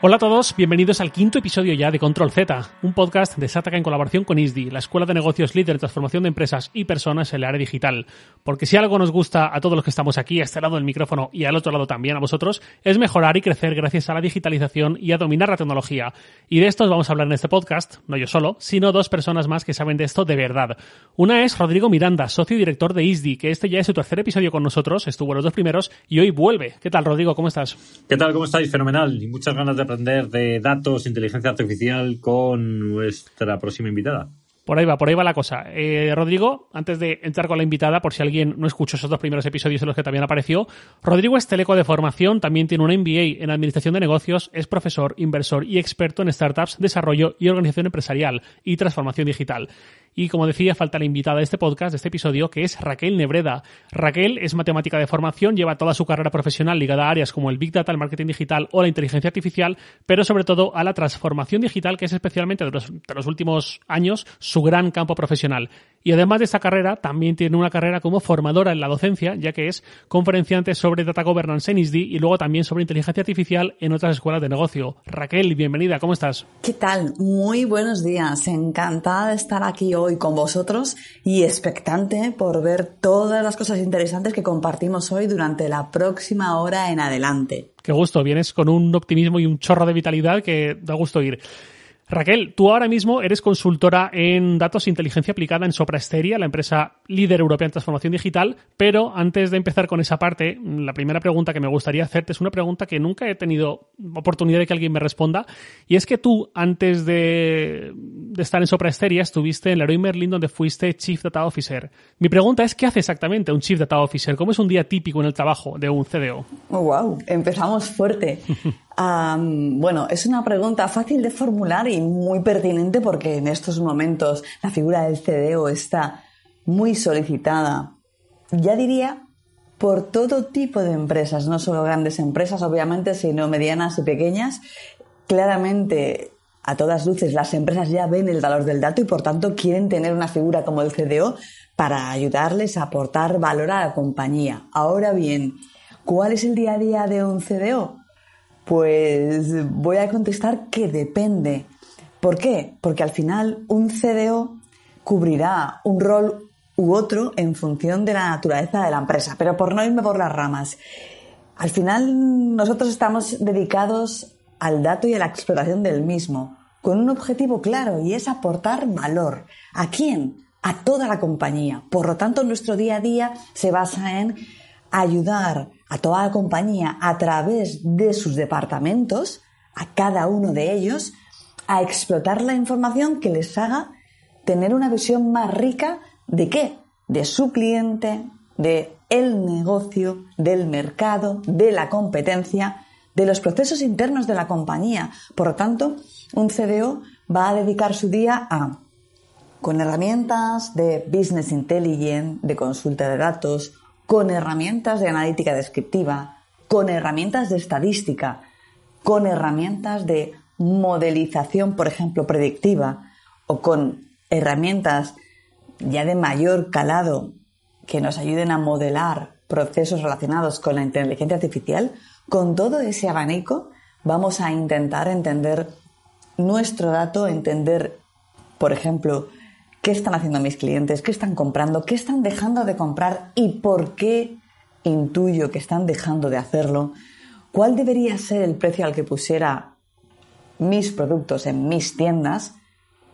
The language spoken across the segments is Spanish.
Hola a todos, bienvenidos al quinto episodio ya de Control Z, un podcast de Sataka en colaboración con ISDI, la escuela de negocios líder en transformación de empresas y personas en el área digital. Porque si algo nos gusta a todos los que estamos aquí, a este lado del micrófono y al otro lado también a vosotros, es mejorar y crecer gracias a la digitalización y a dominar la tecnología. Y de esto os vamos a hablar en este podcast, no yo solo, sino dos personas más que saben de esto de verdad. Una es Rodrigo Miranda, socio y director de ISDI, que este ya es su tercer episodio con nosotros, estuvo en los dos primeros y hoy vuelve. ¿Qué tal, Rodrigo? ¿Cómo estás? ¿Qué tal? ¿Cómo estáis? Fenomenal. Y muchas ganas de aprender de datos, inteligencia artificial con nuestra próxima invitada. Por ahí va, por ahí va la cosa. Eh, Rodrigo, antes de entrar con la invitada, por si alguien no escuchó esos dos primeros episodios en los que también apareció, Rodrigo es teleco de formación, también tiene un MBA en Administración de Negocios, es profesor, inversor y experto en startups, desarrollo y organización empresarial y transformación digital. Y como decía, falta la invitada de este podcast, de este episodio, que es Raquel Nebreda. Raquel es matemática de formación, lleva toda su carrera profesional ligada a áreas como el Big Data, el marketing digital o la inteligencia artificial, pero sobre todo a la transformación digital, que es especialmente de los, últimos años su gran campo profesional. Y además de esta carrera, también tiene una carrera como formadora en la docencia, ya que es conferenciante sobre Data Governance en ISDI y luego también sobre inteligencia artificial en otras escuelas de negocio. Raquel, bienvenida, ¿cómo estás? ¿Qué tal? Muy buenos días. Encantada de estar aquí hoy con vosotros y expectante por ver todas las cosas interesantes que compartimos hoy durante la próxima hora en adelante. Qué gusto, vienes con un optimismo y un chorro de vitalidad que da gusto ir. Raquel, tú ahora mismo eres consultora en datos e inteligencia aplicada en Soprasteria, la empresa líder europea en transformación digital, pero antes de empezar con esa parte, la primera pregunta que me gustaría hacerte es una pregunta que nunca he tenido oportunidad de que alguien me responda, y es que tú, antes de, de estar en Soprasteria, estuviste en Leroy Merlin donde fuiste Chief Data Officer. Mi pregunta es, ¿qué hace exactamente un Chief Data Officer? ¿Cómo es un día típico en el trabajo de un CDO? Oh, wow, empezamos fuerte. Bueno, es una pregunta fácil de formular y muy pertinente porque en estos momentos la figura del CDO está muy solicitada. Ya diría por todo tipo de empresas, no solo grandes empresas, obviamente, sino medianas y pequeñas. Claramente, a todas luces, las empresas ya ven el valor del dato y por tanto quieren tener una figura como el CDO para ayudarles a aportar valor a la compañía. Ahora bien, ¿cuál es el día a día de un CDO? Pues voy a contestar que depende. ¿Por qué? Porque al final un CDO cubrirá un rol u otro en función de la naturaleza de la empresa, pero por no irme por las ramas. Al final nosotros estamos dedicados al dato y a la explotación del mismo, con un objetivo claro y es aportar valor. ¿A quién? A toda la compañía. Por lo tanto, nuestro día a día se basa en ayudar a toda la compañía a través de sus departamentos, a cada uno de ellos, a explotar la información que les haga tener una visión más rica de qué? De su cliente, de el negocio, del mercado, de la competencia, de los procesos internos de la compañía. Por lo tanto, un CDO va a dedicar su día a, con herramientas de business intelligence, de consulta de datos, con herramientas de analítica descriptiva, con herramientas de estadística, con herramientas de modelización, por ejemplo, predictiva, o con herramientas ya de mayor calado que nos ayuden a modelar procesos relacionados con la inteligencia artificial, con todo ese abanico vamos a intentar entender nuestro dato, entender, por ejemplo, qué están haciendo mis clientes, qué están comprando, qué están dejando de comprar y por qué intuyo que están dejando de hacerlo, cuál debería ser el precio al que pusiera mis productos en mis tiendas,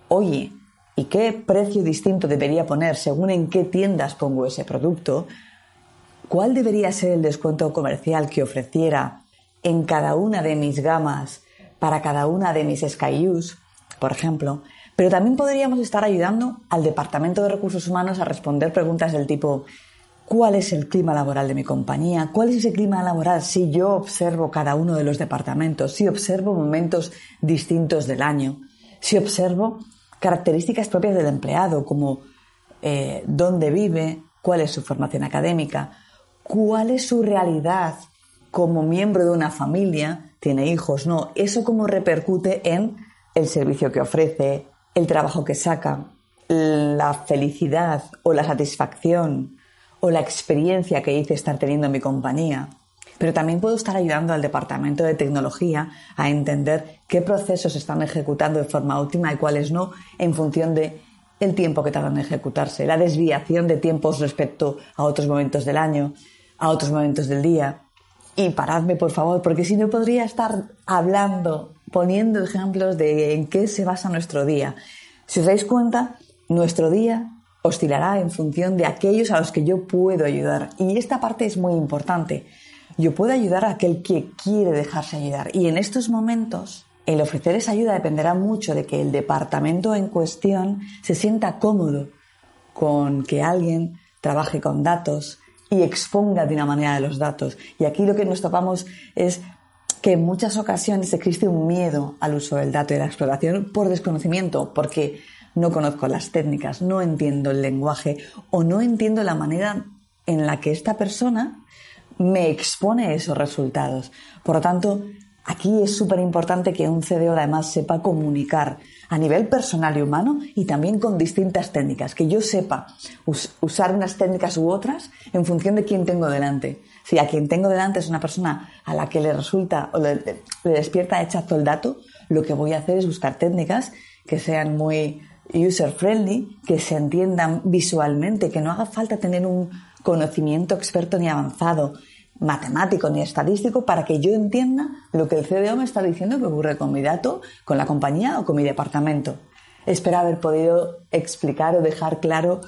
oye, ¿y qué precio distinto debería poner según en qué tiendas pongo ese producto? ¿Cuál debería ser el descuento comercial que ofreciera en cada una de mis gamas para cada una de mis SKUs, por ejemplo? Pero también podríamos estar ayudando al Departamento de Recursos Humanos a responder preguntas del tipo ¿cuál es el clima laboral de mi compañía? ¿Cuál es ese clima laboral si yo observo cada uno de los departamentos? Si observo momentos distintos del año? Si observo características propias del empleado como eh, dónde vive, cuál es su formación académica, cuál es su realidad como miembro de una familia, tiene hijos, no, eso cómo repercute en el servicio que ofrece, el trabajo que saca, la felicidad o la satisfacción o la experiencia que hice estar teniendo en mi compañía. Pero también puedo estar ayudando al departamento de tecnología a entender qué procesos están ejecutando de forma óptima y cuáles no en función de el tiempo que tardan en ejecutarse, la desviación de tiempos respecto a otros momentos del año, a otros momentos del día. Y paradme, por favor, porque si no podría estar hablando, poniendo ejemplos de en qué se basa nuestro día. Si os dais cuenta, nuestro día oscilará en función de aquellos a los que yo puedo ayudar. Y esta parte es muy importante. Yo puedo ayudar a aquel que quiere dejarse ayudar. Y en estos momentos, el ofrecer esa ayuda dependerá mucho de que el departamento en cuestión se sienta cómodo con que alguien trabaje con datos y exponga de una manera de los datos. Y aquí lo que nos topamos es que en muchas ocasiones existe un miedo al uso del dato y la exploración por desconocimiento, porque no conozco las técnicas, no entiendo el lenguaje o no entiendo la manera en la que esta persona me expone esos resultados. Por lo tanto, aquí es súper importante que un CDO además sepa comunicar a nivel personal y humano y también con distintas técnicas, que yo sepa usar unas técnicas u otras en función de quién tengo delante. Si a quien tengo delante es una persona a la que le resulta o le, despierta hechazo el dato, lo que voy a hacer es buscar técnicas que sean muy user friendly, que se entiendan visualmente, que no haga falta tener un conocimiento experto ni avanzado, matemático ni estadístico, para que yo entienda lo que el CDO me está diciendo que ocurre con mi dato, con la compañía o con mi departamento. Espero haber podido explicar o dejar claro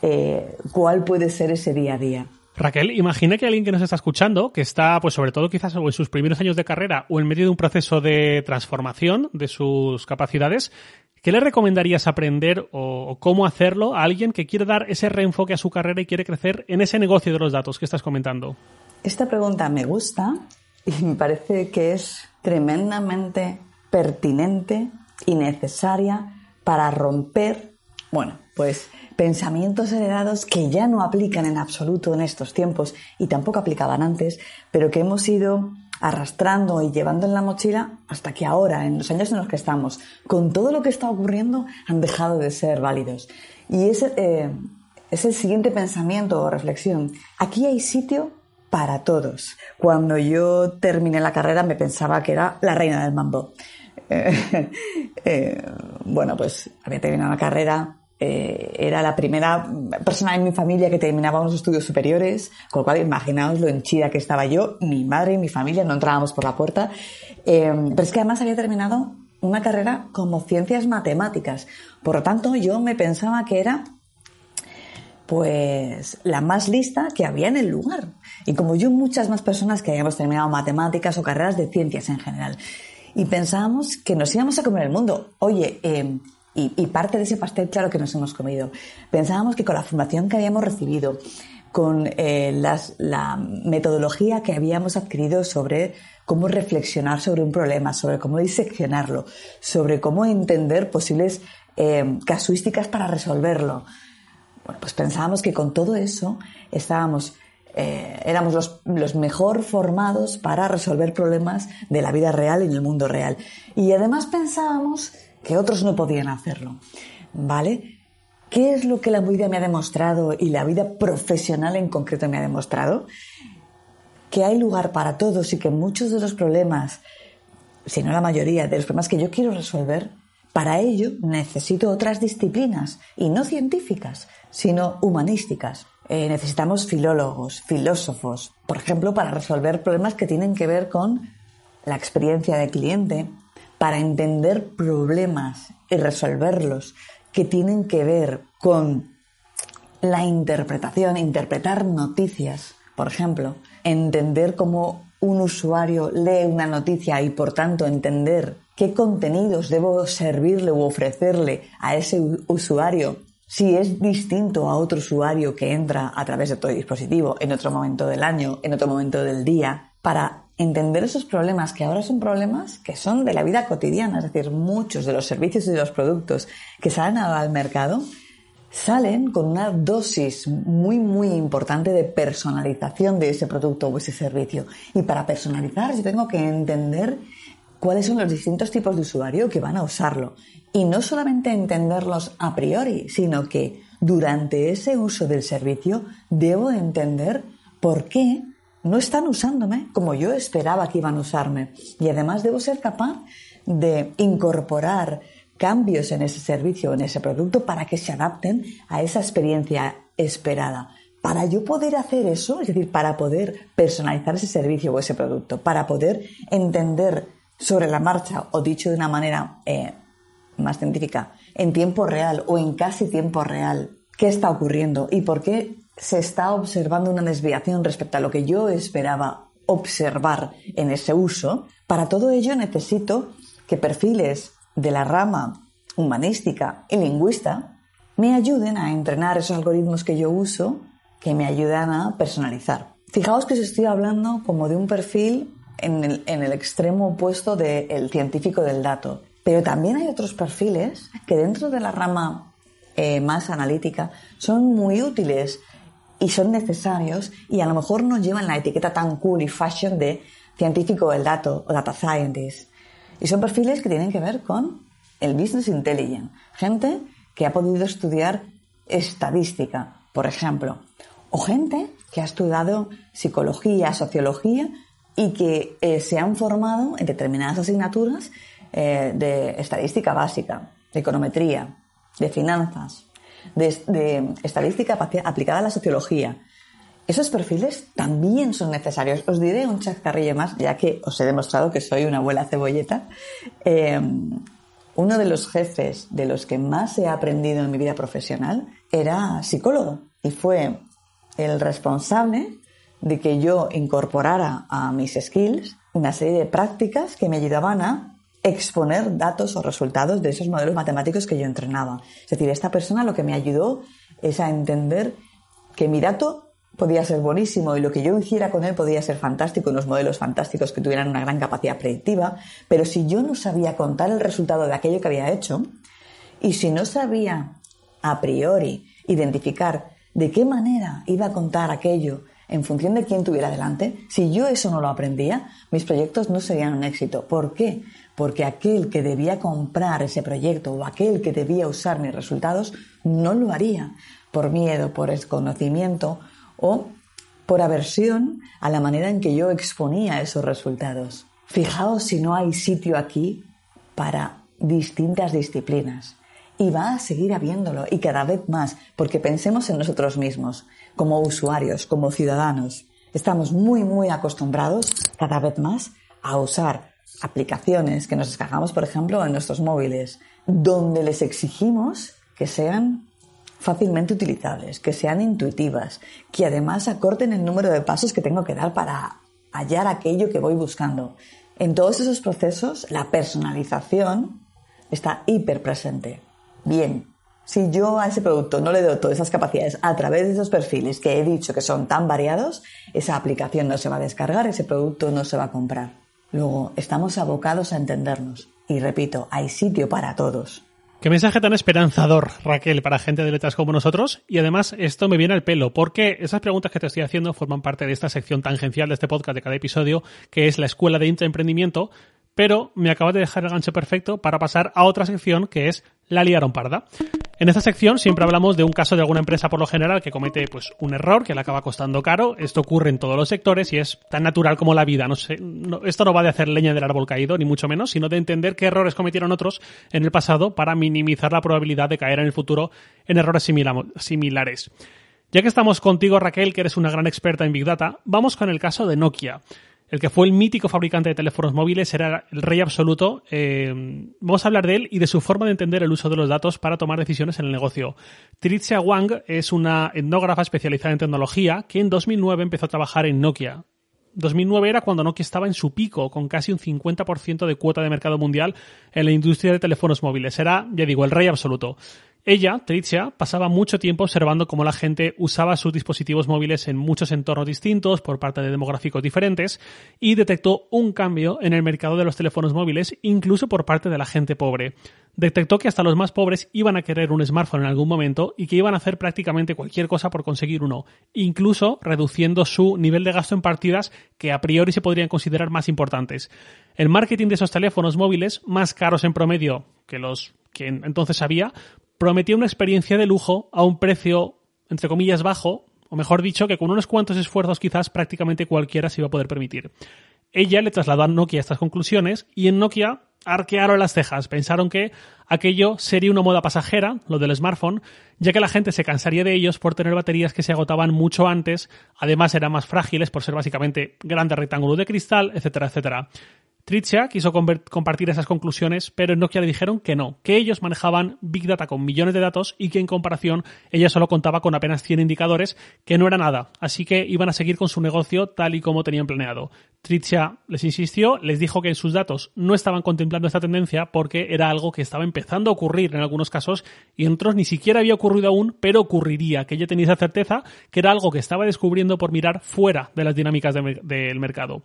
eh, cuál puede ser ese día a día. Raquel, imagina que alguien que nos está escuchando, que está, pues sobre todo quizás en sus primeros años de carrera o en medio de un proceso de transformación de sus capacidades, ¿qué le recomendarías aprender o, cómo hacerlo a alguien que quiere dar ese reenfoque a su carrera y quiere crecer en ese negocio de los datos que estás comentando? Esta pregunta me gusta y me parece que es tremendamente pertinente y necesaria para romper, bueno, pues pensamientos heredados que ya no aplican en absoluto en estos tiempos y tampoco aplicaban antes, pero que hemos ido arrastrando y llevando en la mochila hasta que ahora, en los años en los que estamos, con todo lo que está ocurriendo, han dejado de ser válidos. Y ese eh, es el siguiente pensamiento o reflexión. Aquí hay sitio para todos. Cuando yo terminé la carrera me pensaba que era la reina del mambo. Eh, bueno, pues había terminado la carrera, eh, era la primera persona en mi familia que terminaba unos estudios superiores, con lo cual imaginaos lo henchida que estaba yo, mi madre y mi familia, no entrábamos por la puerta. Eh, pero es que además había terminado una carrera como ciencias matemáticas. Por lo tanto, yo me pensaba que era pues la más lista que había en el lugar. Y como yo, muchas más personas que habíamos terminado matemáticas o carreras de ciencias en general. Y pensábamos que nos íbamos a comer el mundo. Oye, eh, y, parte de ese pastel, claro que nos hemos comido. Pensábamos que con la formación que habíamos recibido, con eh, la metodología que habíamos adquirido sobre cómo reflexionar sobre un problema, sobre cómo diseccionarlo, sobre cómo entender posibles eh, casuísticas para resolverlo. Pues pensábamos que con todo eso estábamos, eh, éramos los, los, mejor formados para resolver problemas de la vida real y en el mundo real. Y además pensábamos que otros no podían hacerlo. ¿Vale? ¿Qué es lo que la vida me ha demostrado y la vida profesional en concreto me ha demostrado? Que hay lugar para todos y que muchos de los problemas, si no la mayoría de los problemas que yo quiero resolver, para ello necesito otras disciplinas, y no científicas, sino humanísticas. Eh, necesitamos filólogos, filósofos, por ejemplo, para resolver problemas que tienen que ver con la experiencia del cliente, para entender problemas y resolverlos que tienen que ver con la interpretación, interpretar noticias, por ejemplo, entender cómo un usuario lee una noticia y por tanto entender qué contenidos debo servirle u ofrecerle a ese usuario si es distinto a otro usuario que entra a través de otro dispositivo en otro momento del año, en otro momento del día, para entender esos problemas que ahora son problemas que son de la vida cotidiana, es decir, muchos de los servicios y de los productos que salen al mercado salen con una dosis muy, muy importante de personalización de ese producto o ese servicio. Y para personalizar yo tengo que entender cuáles son los distintos tipos de usuario que van a usarlo. Y no solamente entenderlos a priori, sino que durante ese uso del servicio debo entender por qué no están usándome como yo esperaba que iban a usarme. Y además debo ser capaz de incorporar cambios en ese servicio en ese producto para que se adapten a esa experiencia esperada. Para yo poder hacer eso, es decir, para poder personalizar ese servicio o ese producto, para poder entender sobre la marcha, o dicho de una manera eh, más científica, en tiempo real o en casi tiempo real, qué está ocurriendo y por qué se está observando una desviación respecto a lo que yo esperaba observar en ese uso, para todo ello necesito que perfiles de la rama humanística y lingüista me ayuden a entrenar esos algoritmos que yo uso que me ayudan a personalizar. Fijaos que os estoy hablando como de un perfil en el, extremo opuesto del científico del dato. Pero también hay otros perfiles que dentro de la rama eh, más analítica son muy útiles y son necesarios y a lo mejor nos llevan la etiqueta tan cool y fashion de científico del dato o data scientist. Y son perfiles que tienen que ver con el business intelligence. Gente que ha podido estudiar estadística, por ejemplo. O gente que ha estudiado psicología, sociología y que eh, se han formado en determinadas asignaturas eh, de estadística básica, de econometría, de finanzas, de, estadística aplicada a la sociología. Esos perfiles también son necesarios. Os diré un chascarrillo más, ya que os he demostrado que soy una abuela cebolleta. Eh, uno de los jefes de los que más he aprendido en mi vida profesional era psicólogo y fue el responsable de que yo incorporara a mis skills una serie de prácticas que me ayudaban a exponer datos o resultados de esos modelos matemáticos que yo entrenaba. Es decir, esta persona lo que me ayudó es a entender que mi dato podía ser buenísimo y lo que yo hiciera con él podía ser fantástico, unos modelos fantásticos que tuvieran una gran capacidad predictiva, pero si yo no sabía contar el resultado de aquello que había hecho y si no sabía a priori identificar de qué manera iba a contar aquello en función de quién tuviera delante, si yo eso no lo aprendía, mis proyectos no serían un éxito. ¿Por qué? Porque aquel que debía comprar ese proyecto o aquel que debía usar mis resultados no lo haría por miedo, por desconocimiento o por aversión a la manera en que yo exponía esos resultados. Fijaos si no hay sitio aquí para distintas disciplinas. Y va a seguir habiéndolo, y cada vez más, porque pensemos en nosotros mismos como usuarios, como ciudadanos. Estamos muy, muy acostumbrados cada vez más a usar aplicaciones que nos descargamos, por ejemplo, en nuestros móviles, donde les exigimos que sean fácilmente utilizables, que sean intuitivas, que además acorten el número de pasos que tengo que dar para hallar aquello que voy buscando. En todos esos procesos, la personalización está hiper presente. Bien, si yo a ese producto no le doy todas esas capacidades a través de esos perfiles que he dicho que son tan variados, esa aplicación no se va a descargar, ese producto no se va a comprar. Luego, estamos abocados a entendernos. Y repito, hay sitio para todos. Qué mensaje tan esperanzador, Raquel, para gente de letras como nosotros. Y además, esto me viene al pelo, porque esas preguntas que te estoy haciendo forman parte de esta sección tangencial de este podcast de cada episodio, que es la Escuela de Intraemprendimiento, pero me acabas de dejar el gancho perfecto para pasar a otra sección que es la liaron parda. En esta sección siempre hablamos de un caso de alguna empresa por lo general que comete pues un error que le acaba costando caro. Esto ocurre en todos los sectores y es tan natural como la vida. No sé, esto no va de hacer leña del árbol caído, ni mucho menos, sino de entender qué errores cometieron otros en el pasado para minimizar la probabilidad de caer en el futuro en errores similares. Ya que estamos contigo, Raquel, que eres una gran experta en Big Data, vamos con el caso de Nokia el que fue el mítico fabricante de teléfonos móviles, era el rey absoluto. Eh, vamos a hablar de él y de su forma de entender el uso de los datos para tomar decisiones en el negocio. Tricia Wang es una etnógrafa especializada en tecnología que en 2009 empezó a trabajar en Nokia. 2009 era cuando Nokia estaba en su pico, con casi un 50% de cuota de mercado mundial en la industria de teléfonos móviles. Era, ya digo, el rey absoluto. Ella, Tricia, pasaba mucho tiempo observando cómo la gente usaba sus dispositivos móviles en muchos entornos distintos por parte de demográficos diferentes y detectó un cambio en el mercado de los teléfonos móviles incluso por parte de la gente pobre. Detectó que hasta los más pobres iban a querer un smartphone en algún momento y que iban a hacer prácticamente cualquier cosa por conseguir uno, incluso reduciendo su nivel de gasto en partidas que a priori se podrían considerar más importantes. El marketing de esos teléfonos móviles, más caros en promedio que los que entonces había, prometía una experiencia de lujo a un precio, entre comillas, bajo, o mejor dicho, que con unos cuantos esfuerzos quizás prácticamente cualquiera se iba a poder permitir. Ella le trasladó a Nokia estas conclusiones y en Nokia arquearon las cejas, pensaron que aquello sería una moda pasajera, lo del smartphone, ya que la gente se cansaría de ellos por tener baterías que se agotaban mucho antes, además eran más frágiles por ser básicamente grandes rectángulos de cristal, etcétera, etcétera. Tricia quiso compartir esas conclusiones, pero en Nokia le dijeron que no, que ellos manejaban Big Data con millones de datos y que en comparación ella solo contaba con apenas 100 indicadores, que no era nada, así que iban a seguir con su negocio tal y como tenían planeado. Tricia les insistió, les dijo que en sus datos no estaban contemplando esta tendencia porque era algo que estaba empezando a ocurrir en algunos casos y en otros ni siquiera había ocurrido aún, pero ocurriría, que ella tenía esa certeza que era algo que estaba descubriendo por mirar fuera de las dinámicas del mercado.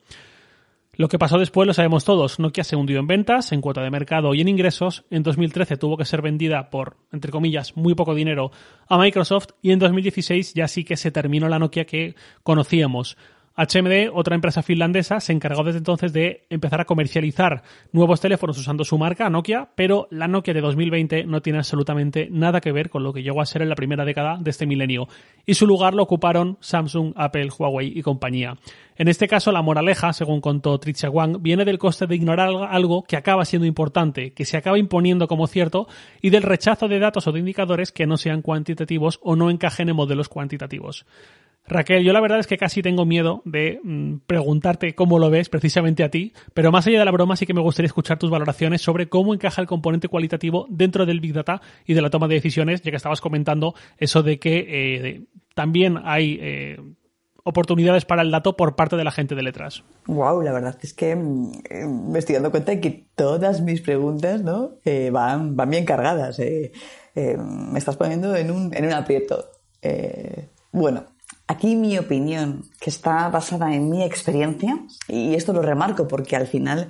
Lo que pasó después lo sabemos todos. Nokia se hundió en ventas, en cuota de mercado y en ingresos. En 2013 tuvo que ser vendida por, entre comillas, muy poco dinero a Microsoft y en 2016 ya sí que se terminó la Nokia que conocíamos. HMD, otra empresa finlandesa, se encargó desde entonces de empezar a comercializar nuevos teléfonos usando su marca Nokia, pero la Nokia de 2020 no tiene absolutamente nada que ver con lo que llegó a ser en la primera década de este milenio, y su lugar lo ocuparon Samsung, Apple, Huawei y compañía. En este caso, la moraleja, según contó Tricia Wang, viene del coste de ignorar algo que acaba siendo importante, que se acaba imponiendo como cierto, y del rechazo de datos o de indicadores que no sean cuantitativos o no encajen en modelos cuantitativos. Raquel, yo la verdad es que casi tengo miedo de mm, preguntarte cómo lo ves precisamente a ti, pero más allá de la broma sí que me gustaría escuchar tus valoraciones sobre cómo encaja el componente cualitativo dentro del Big Data y de la toma de decisiones, ya que estabas comentando eso de que eh, también hay eh, oportunidades para el dato por parte de la gente de letras. Wow, la verdad es que mm, eh, me estoy dando cuenta de que todas mis preguntas ¿no? van, van bien cargadas. me estás poniendo en un, en un aprieto. bueno, Aquí mi opinión, que está basada en mi experiencia, y esto lo remarco porque al final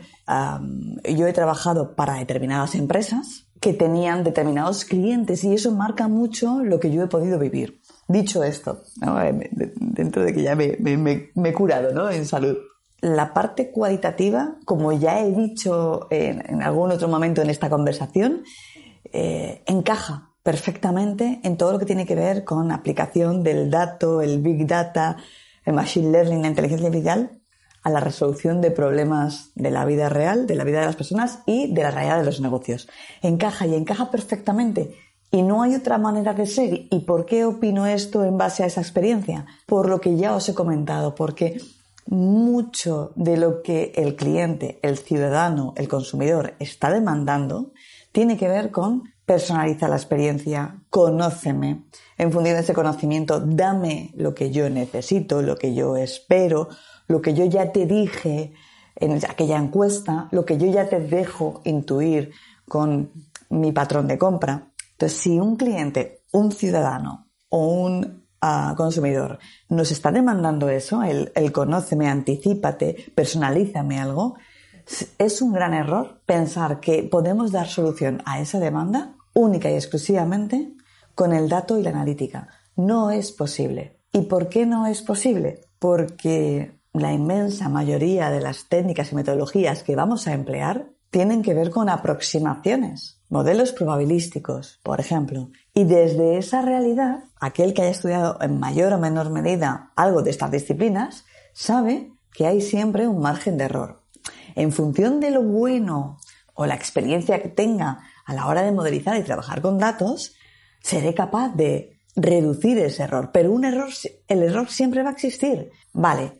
yo he trabajado para determinadas empresas que tenían determinados clientes y eso marca mucho lo que yo he podido vivir. Dicho esto, eh, dentro de que ya me, he curado ¿no? en salud, la parte cualitativa, como ya he dicho en, algún otro momento en esta conversación, eh, encaja perfectamente en todo lo que tiene que ver con aplicación del dato, el big data, el machine learning, la inteligencia artificial a la resolución de problemas de la vida real, de la vida de las personas y de la realidad de los negocios. Encaja y encaja perfectamente. Y no hay otra manera de ser. ¿Y por qué opino esto en base a esa experiencia? Por lo que ya os he comentado, porque mucho de lo que el cliente, el ciudadano, el consumidor está demandando tiene que ver con personaliza la experiencia, conóceme, en función de ese conocimiento, dame lo que yo necesito, lo que yo espero, lo que yo ya te dije en aquella encuesta, lo que yo ya te dejo intuir con mi patrón de compra. Entonces, si un cliente, un ciudadano o un ah, consumidor nos está demandando eso, el, el conóceme, anticípate, personalízame algo, es un gran error pensar que podemos dar solución a esa demanda única y exclusivamente con el dato y la analítica. No es posible. ¿Y por qué no es posible? Porque la inmensa mayoría de las técnicas y metodologías que vamos a emplear tienen que ver con aproximaciones, modelos probabilísticos, por ejemplo. Y desde esa realidad, aquel que haya estudiado en mayor o menor medida algo de estas disciplinas, sabe que hay siempre un margen de error. En función de lo bueno o la experiencia que tenga a la hora de modelizar y trabajar con datos, seré capaz de reducir ese error. Pero un error, el error siempre va a existir. Vale.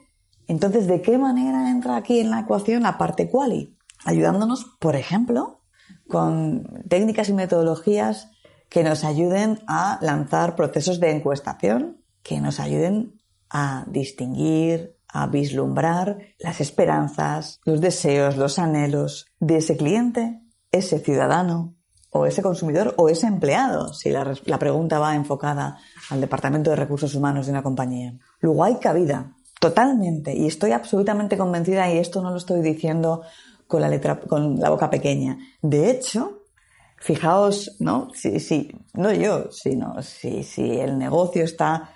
Entonces, ¿de qué manera entra aquí en la ecuación la parte quali? Ayudándonos, por ejemplo, con técnicas y metodologías que nos ayuden a lanzar procesos de encuestación, que nos ayuden a distinguir, a vislumbrar las esperanzas, los deseos, los anhelos de ese cliente, ese ciudadano, o ese consumidor o ese empleado, si la, pregunta va enfocada al Departamento de Recursos Humanos de una compañía. Luego hay cabida, totalmente, y estoy absolutamente convencida, y esto no lo estoy diciendo con la letra, con la boca pequeña. De hecho, fijaos, ¿no? Si, si, no yo, sino si, si el negocio está,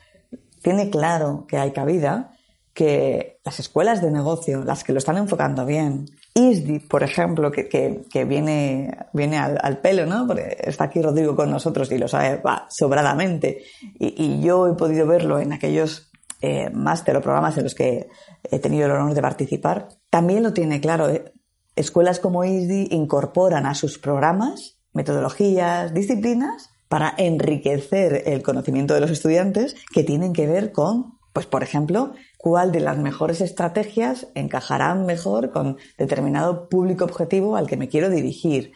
tiene claro que hay cabida, que las escuelas de negocio, las que lo están enfocando bien, ISDI, por ejemplo, que, que, viene, viene al, pelo, ¿no? Porque está aquí Rodrigo con nosotros y lo sabe sobradamente. Y, yo he podido verlo en aquellos eh, máster o programas en los que he tenido el honor de participar. También lo tiene claro. ¿eh? Escuelas como ISDI incorporan a sus programas metodologías, disciplinas para enriquecer el conocimiento de los estudiantes que tienen que ver con, pues por ejemplo, cuál de las mejores estrategias encajarán mejor con determinado público objetivo al que me quiero dirigir.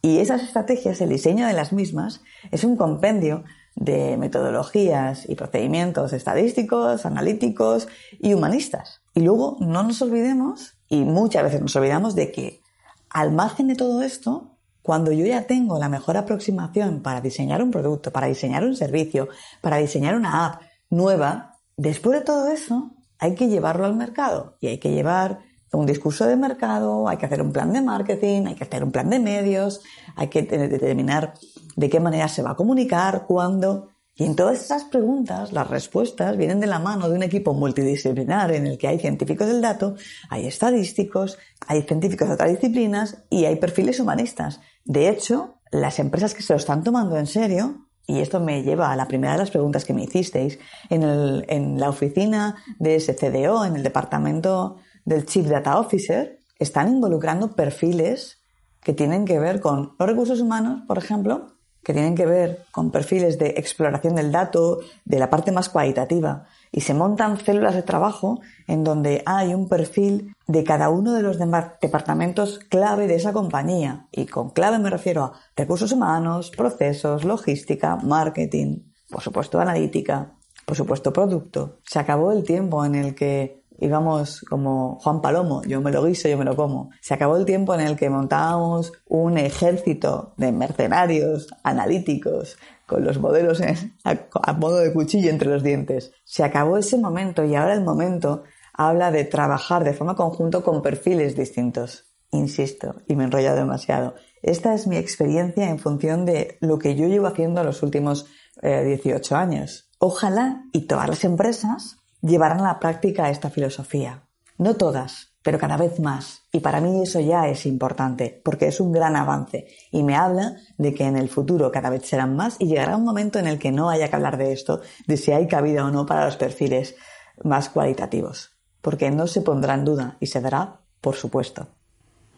Y esas estrategias, el diseño de las mismas, es un compendio de metodologías y procedimientos estadísticos, analíticos y humanistas. Y luego no nos olvidemos, y muchas veces nos olvidamos, de que al margen de todo esto, cuando yo ya tengo la mejor aproximación para diseñar un producto, para diseñar un servicio, para diseñar una app nueva, después de todo eso hay que llevarlo al mercado y hay que llevar un discurso de mercado, hay que hacer un plan de marketing, hay que hacer un plan de medios, hay que determinar de qué manera se va a comunicar, cuándo. Y en todas estas preguntas, las respuestas vienen de la mano de un equipo multidisciplinar en el que hay científicos del dato, hay estadísticos, hay científicos de otras disciplinas y hay perfiles humanistas. De hecho, las empresas que se lo están tomando en serio, y esto me lleva a la primera de las preguntas que me hicisteis, en, el, en la oficina de SCDO, en el departamento del Chief Data Officer, están involucrando perfiles que tienen que ver con los recursos humanos, por ejemplo, que tienen que ver con perfiles de exploración del dato, de la parte más cualitativa, y se montan células de trabajo en donde hay un perfil de cada uno de los departamentos clave de esa compañía. Y con clave me refiero a recursos humanos, procesos, logística, marketing, por supuesto analítica, por supuesto producto. Se acabó el tiempo en el que íbamos como Juan Palomo, yo me lo guiso, yo me lo como. Se acabó el tiempo en el que montábamos un ejército de mercenarios analíticos con los modelos a, modo de cuchillo entre los dientes. Se acabó ese momento y ahora el momento habla de trabajar de forma conjunta con perfiles distintos. Insisto, y me enrolla demasiado. Esta es mi experiencia en función de lo que yo llevo haciendo los últimos 18 eh, años. Ojalá y todas las empresas llevarán a la práctica esta filosofía. No todas, pero cada vez más. Y para mí eso ya es importante, porque es un gran avance. Y me habla de que en el futuro cada vez serán más y llegará un momento en el que no haya que hablar de esto, de si hay cabida o no para los perfiles más cualitativos. Porque no se pondrá en duda y se dará, por supuesto.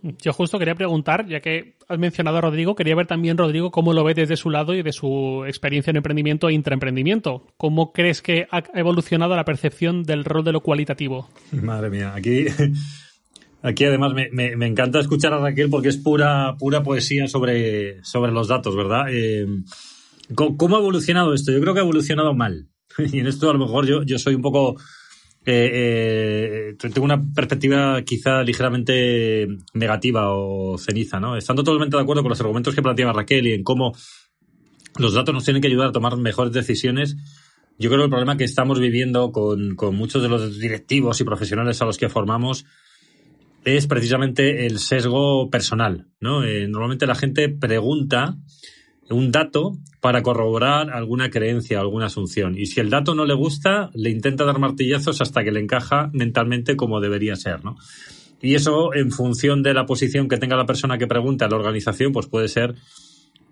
Yo justo quería preguntar, ya que has mencionado a Rodrigo, quería ver también, Rodrigo, cómo lo ve desde su lado y de su experiencia en emprendimiento e intraemprendimiento. ¿Cómo crees que ha evolucionado la percepción del rol de lo cualitativo? Madre mía, aquí, aquí además me, encanta escuchar a Raquel porque es pura, pura poesía sobre, sobre los datos, ¿verdad? Eh, ¿Cómo ha evolucionado esto? Yo creo que ha evolucionado mal. Y en esto a lo mejor yo, yo soy un poco eh, eh, tengo una perspectiva quizá ligeramente negativa o ceniza, ¿no? Estando totalmente de acuerdo con los argumentos que planteaba Raquel y en cómo los datos nos tienen que ayudar a tomar mejores decisiones, yo creo que el problema que estamos viviendo con, con muchos de los directivos y profesionales a los que formamos es precisamente el sesgo personal, ¿no? Eh, normalmente la gente pregunta un dato para corroborar alguna creencia, alguna asunción. Y si el dato no le gusta, le intenta dar martillazos hasta que le encaja mentalmente como debería ser, ¿no? Y eso, en función de la posición que tenga la persona que pregunta a la organización, pues puede ser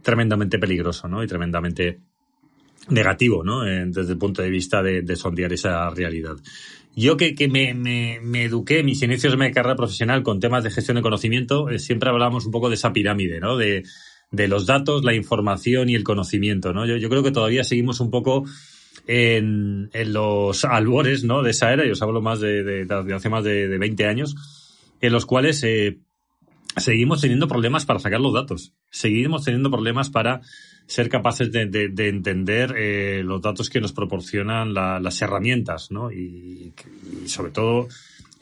tremendamente peligroso, ¿no? Y tremendamente negativo, ¿no? Eh, desde el punto de vista de, sondear esa realidad. Yo que, que me, me, me, eduqué, mis inicios de mi carrera profesional con temas de gestión de conocimiento, eh, siempre hablábamos un poco de esa pirámide, ¿no? De, de los datos, la información y el conocimiento, ¿no? Yo, yo creo que todavía seguimos un poco en, los albores, ¿no? De esa era, y os hablo más de, hace más de, de, 20 años, en los cuales eh, seguimos teniendo problemas para sacar los datos. Seguimos teniendo problemas para ser capaces de, de entender eh, los datos que nos proporcionan la, las herramientas, ¿no? Y sobre todo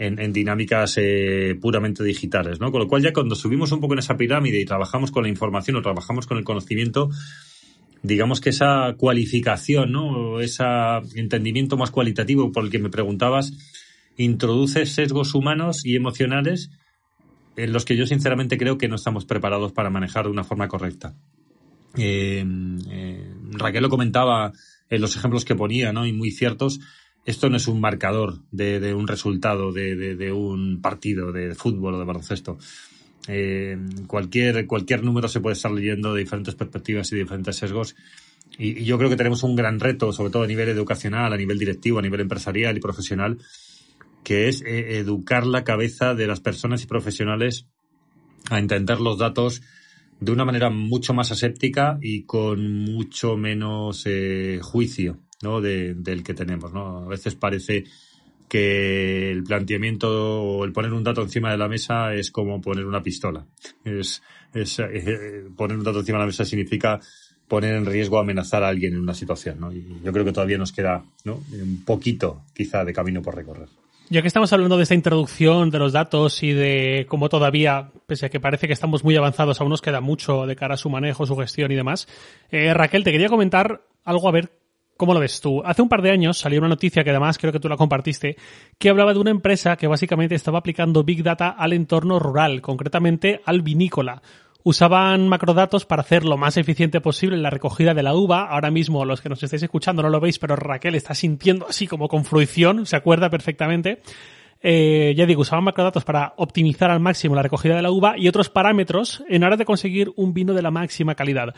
en, dinámicas eh, puramente digitales, ¿no? Con lo cual ya cuando subimos un poco en esa pirámide y trabajamos con la información o trabajamos con el conocimiento, digamos que esa cualificación, ¿no? Ese entendimiento más cualitativo por el que me preguntabas, introduce sesgos humanos y emocionales en los que yo sinceramente creo que no estamos preparados para manejar de una forma correcta. Eh, eh, Raquel lo comentaba en los ejemplos que ponía, ¿no? Y muy ciertos esto no es un marcador de, un resultado de, un partido de fútbol o de baloncesto. Eh, cualquier, número se puede estar leyendo de diferentes perspectivas y diferentes sesgos. Y, yo creo que tenemos un gran reto, sobre todo a nivel educacional, a nivel directivo, a nivel empresarial y profesional, que es eh, educar la cabeza de las personas y profesionales a entender los datos de una manera mucho más aséptica y con mucho menos eh, juicio ¿no? del que tenemos. ¿no? A veces parece que el planteamiento o el poner un dato encima de la mesa es como poner una pistola. Es, es eh, poner un dato encima de la mesa significa poner en riesgo, amenazar a alguien en una situación. ¿no? Y yo creo que todavía nos queda ¿no? un poquito, quizá, de camino por recorrer. Ya que estamos hablando de esta introducción de los datos y de cómo todavía, pese a que parece que estamos muy avanzados, aún nos queda mucho de cara a su manejo, su gestión y demás, eh, Raquel, te quería comentar algo a ver ¿Cómo lo ves tú? Hace un par de años salió una noticia que además creo que tú la compartiste, que hablaba de una empresa que básicamente estaba aplicando Big Data al entorno rural, concretamente al vinícola. Usaban macrodatos para hacer lo más eficiente posible la recogida de la uva. Ahora mismo, los que nos estáis escuchando no lo veis, pero Raquel está sintiendo así como con fruición, se acuerda perfectamente. Eh, ya digo, usaban macrodatos para optimizar al máximo la recogida de la uva y otros parámetros en aras de conseguir un vino de la máxima calidad.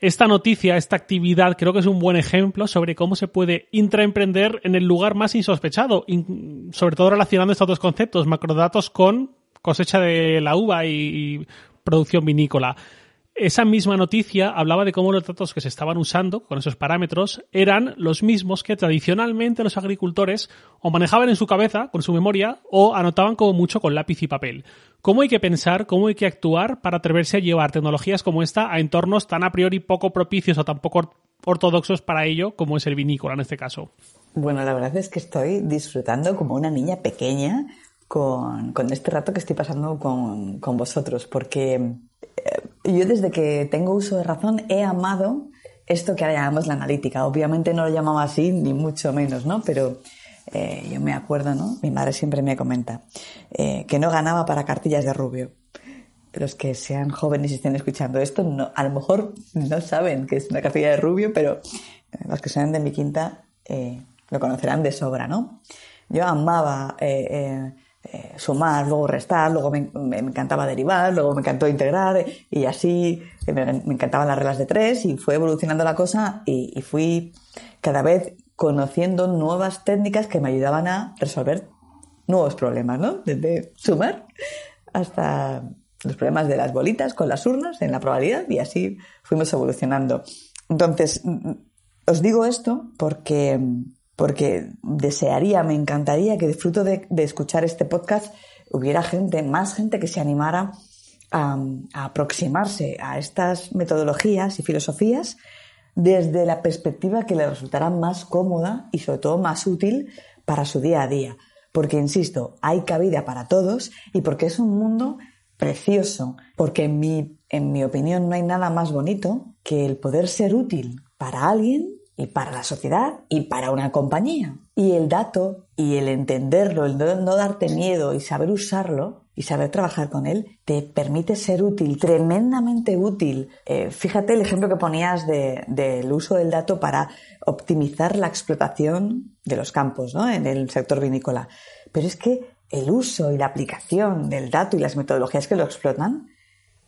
Esta noticia, esta actividad, creo que es un buen ejemplo sobre cómo se puede intraemprender en el lugar más insospechado, sobre todo relacionando estos dos conceptos, macrodatos con cosecha de la uva y producción vinícola. Esa misma noticia hablaba de cómo los datos que se estaban usando con esos parámetros eran los mismos que tradicionalmente los agricultores o manejaban en su cabeza, con su memoria, o anotaban como mucho con lápiz y papel. ¿Cómo hay que pensar, cómo hay que actuar para atreverse a llevar tecnologías como esta a entornos tan a priori poco propicios o tan poco ortodoxos para ello como es el vinícola en este caso? Bueno, la verdad es que estoy disfrutando como una niña pequeña con, este rato que estoy pasando con, con vosotros, porque yo desde que tengo uso de razón he amado esto que ahora llamamos la analítica. Obviamente no lo llamaba así, ni mucho menos, ¿no? Pero eh, yo me acuerdo, ¿no? Mi madre siempre me comenta eh, que no ganaba para cartillas de rubio. Los que sean jóvenes y estén escuchando esto, no, a lo mejor no saben que es una cartilla de rubio, pero eh, los que sean de mi quinta lo conocerán de sobra, ¿no? Yo amaba eh, sumar, luego restar, luego me, encantaba derivar, luego me encantó integrar y así me, encantaban las reglas de tres y fue evolucionando la cosa y, fui cada vez conociendo nuevas técnicas que me ayudaban a resolver nuevos problemas, ¿no? Desde sumar hasta los problemas de las bolitas con las urnas en la probabilidad y así fuimos evolucionando. Entonces, os digo esto porque porque desearía, me encantaría que disfruto de, escuchar este podcast hubiera gente, más gente que se animara a, aproximarse a estas metodologías y filosofías desde la perspectiva que le resultará más cómoda y sobre todo más útil para su día a día. Porque, insisto, hay cabida para todos y porque es un mundo precioso, porque en mi, en mi opinión no hay nada más bonito que el poder ser útil para alguien y para la sociedad y para una compañía. Y el dato y el entenderlo, el no, darte miedo y saber usarlo y saber trabajar con él, te permite ser útil, tremendamente útil. Eh, fíjate el ejemplo que ponías del uso del dato para optimizar la explotación de los campos ¿no? en el sector vinícola. Pero es que el uso y la aplicación del dato y las metodologías que lo explotan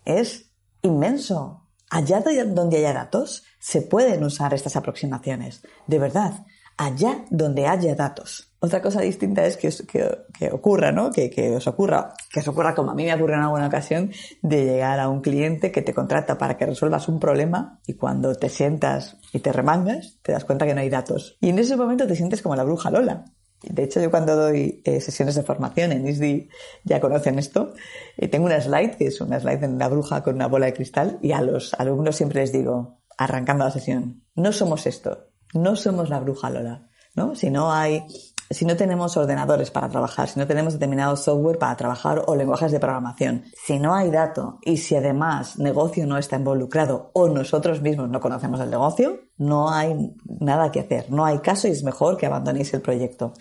es inmenso. Allá donde haya datos, se pueden usar estas aproximaciones. De verdad, allá donde haya datos. Otra cosa distinta es que, que, ocurra, ¿no? Que, que, os ocurra, que os ocurra como a mí me ocurre en alguna ocasión, de llegar a un cliente que te contrata para que resuelvas un problema y cuando te sientas y te remangas, te das cuenta que no hay datos. Y en ese momento te sientes como la bruja Lola. De hecho, yo cuando doy eh, sesiones de formación en ISDI, ya conocen esto, eh, tengo una slide, que es una slide en la bruja con una bola de cristal, y a los alumnos siempre les digo, arrancando la sesión, no somos esto, no somos la bruja Lola, ¿no? Si no hay, si no tenemos ordenadores para trabajar, si no tenemos determinado software para trabajar o lenguajes de programación, si no hay dato y si además negocio no está involucrado o nosotros mismos no conocemos el negocio, no hay nada que hacer, no hay caso y es mejor que abandonéis el proyecto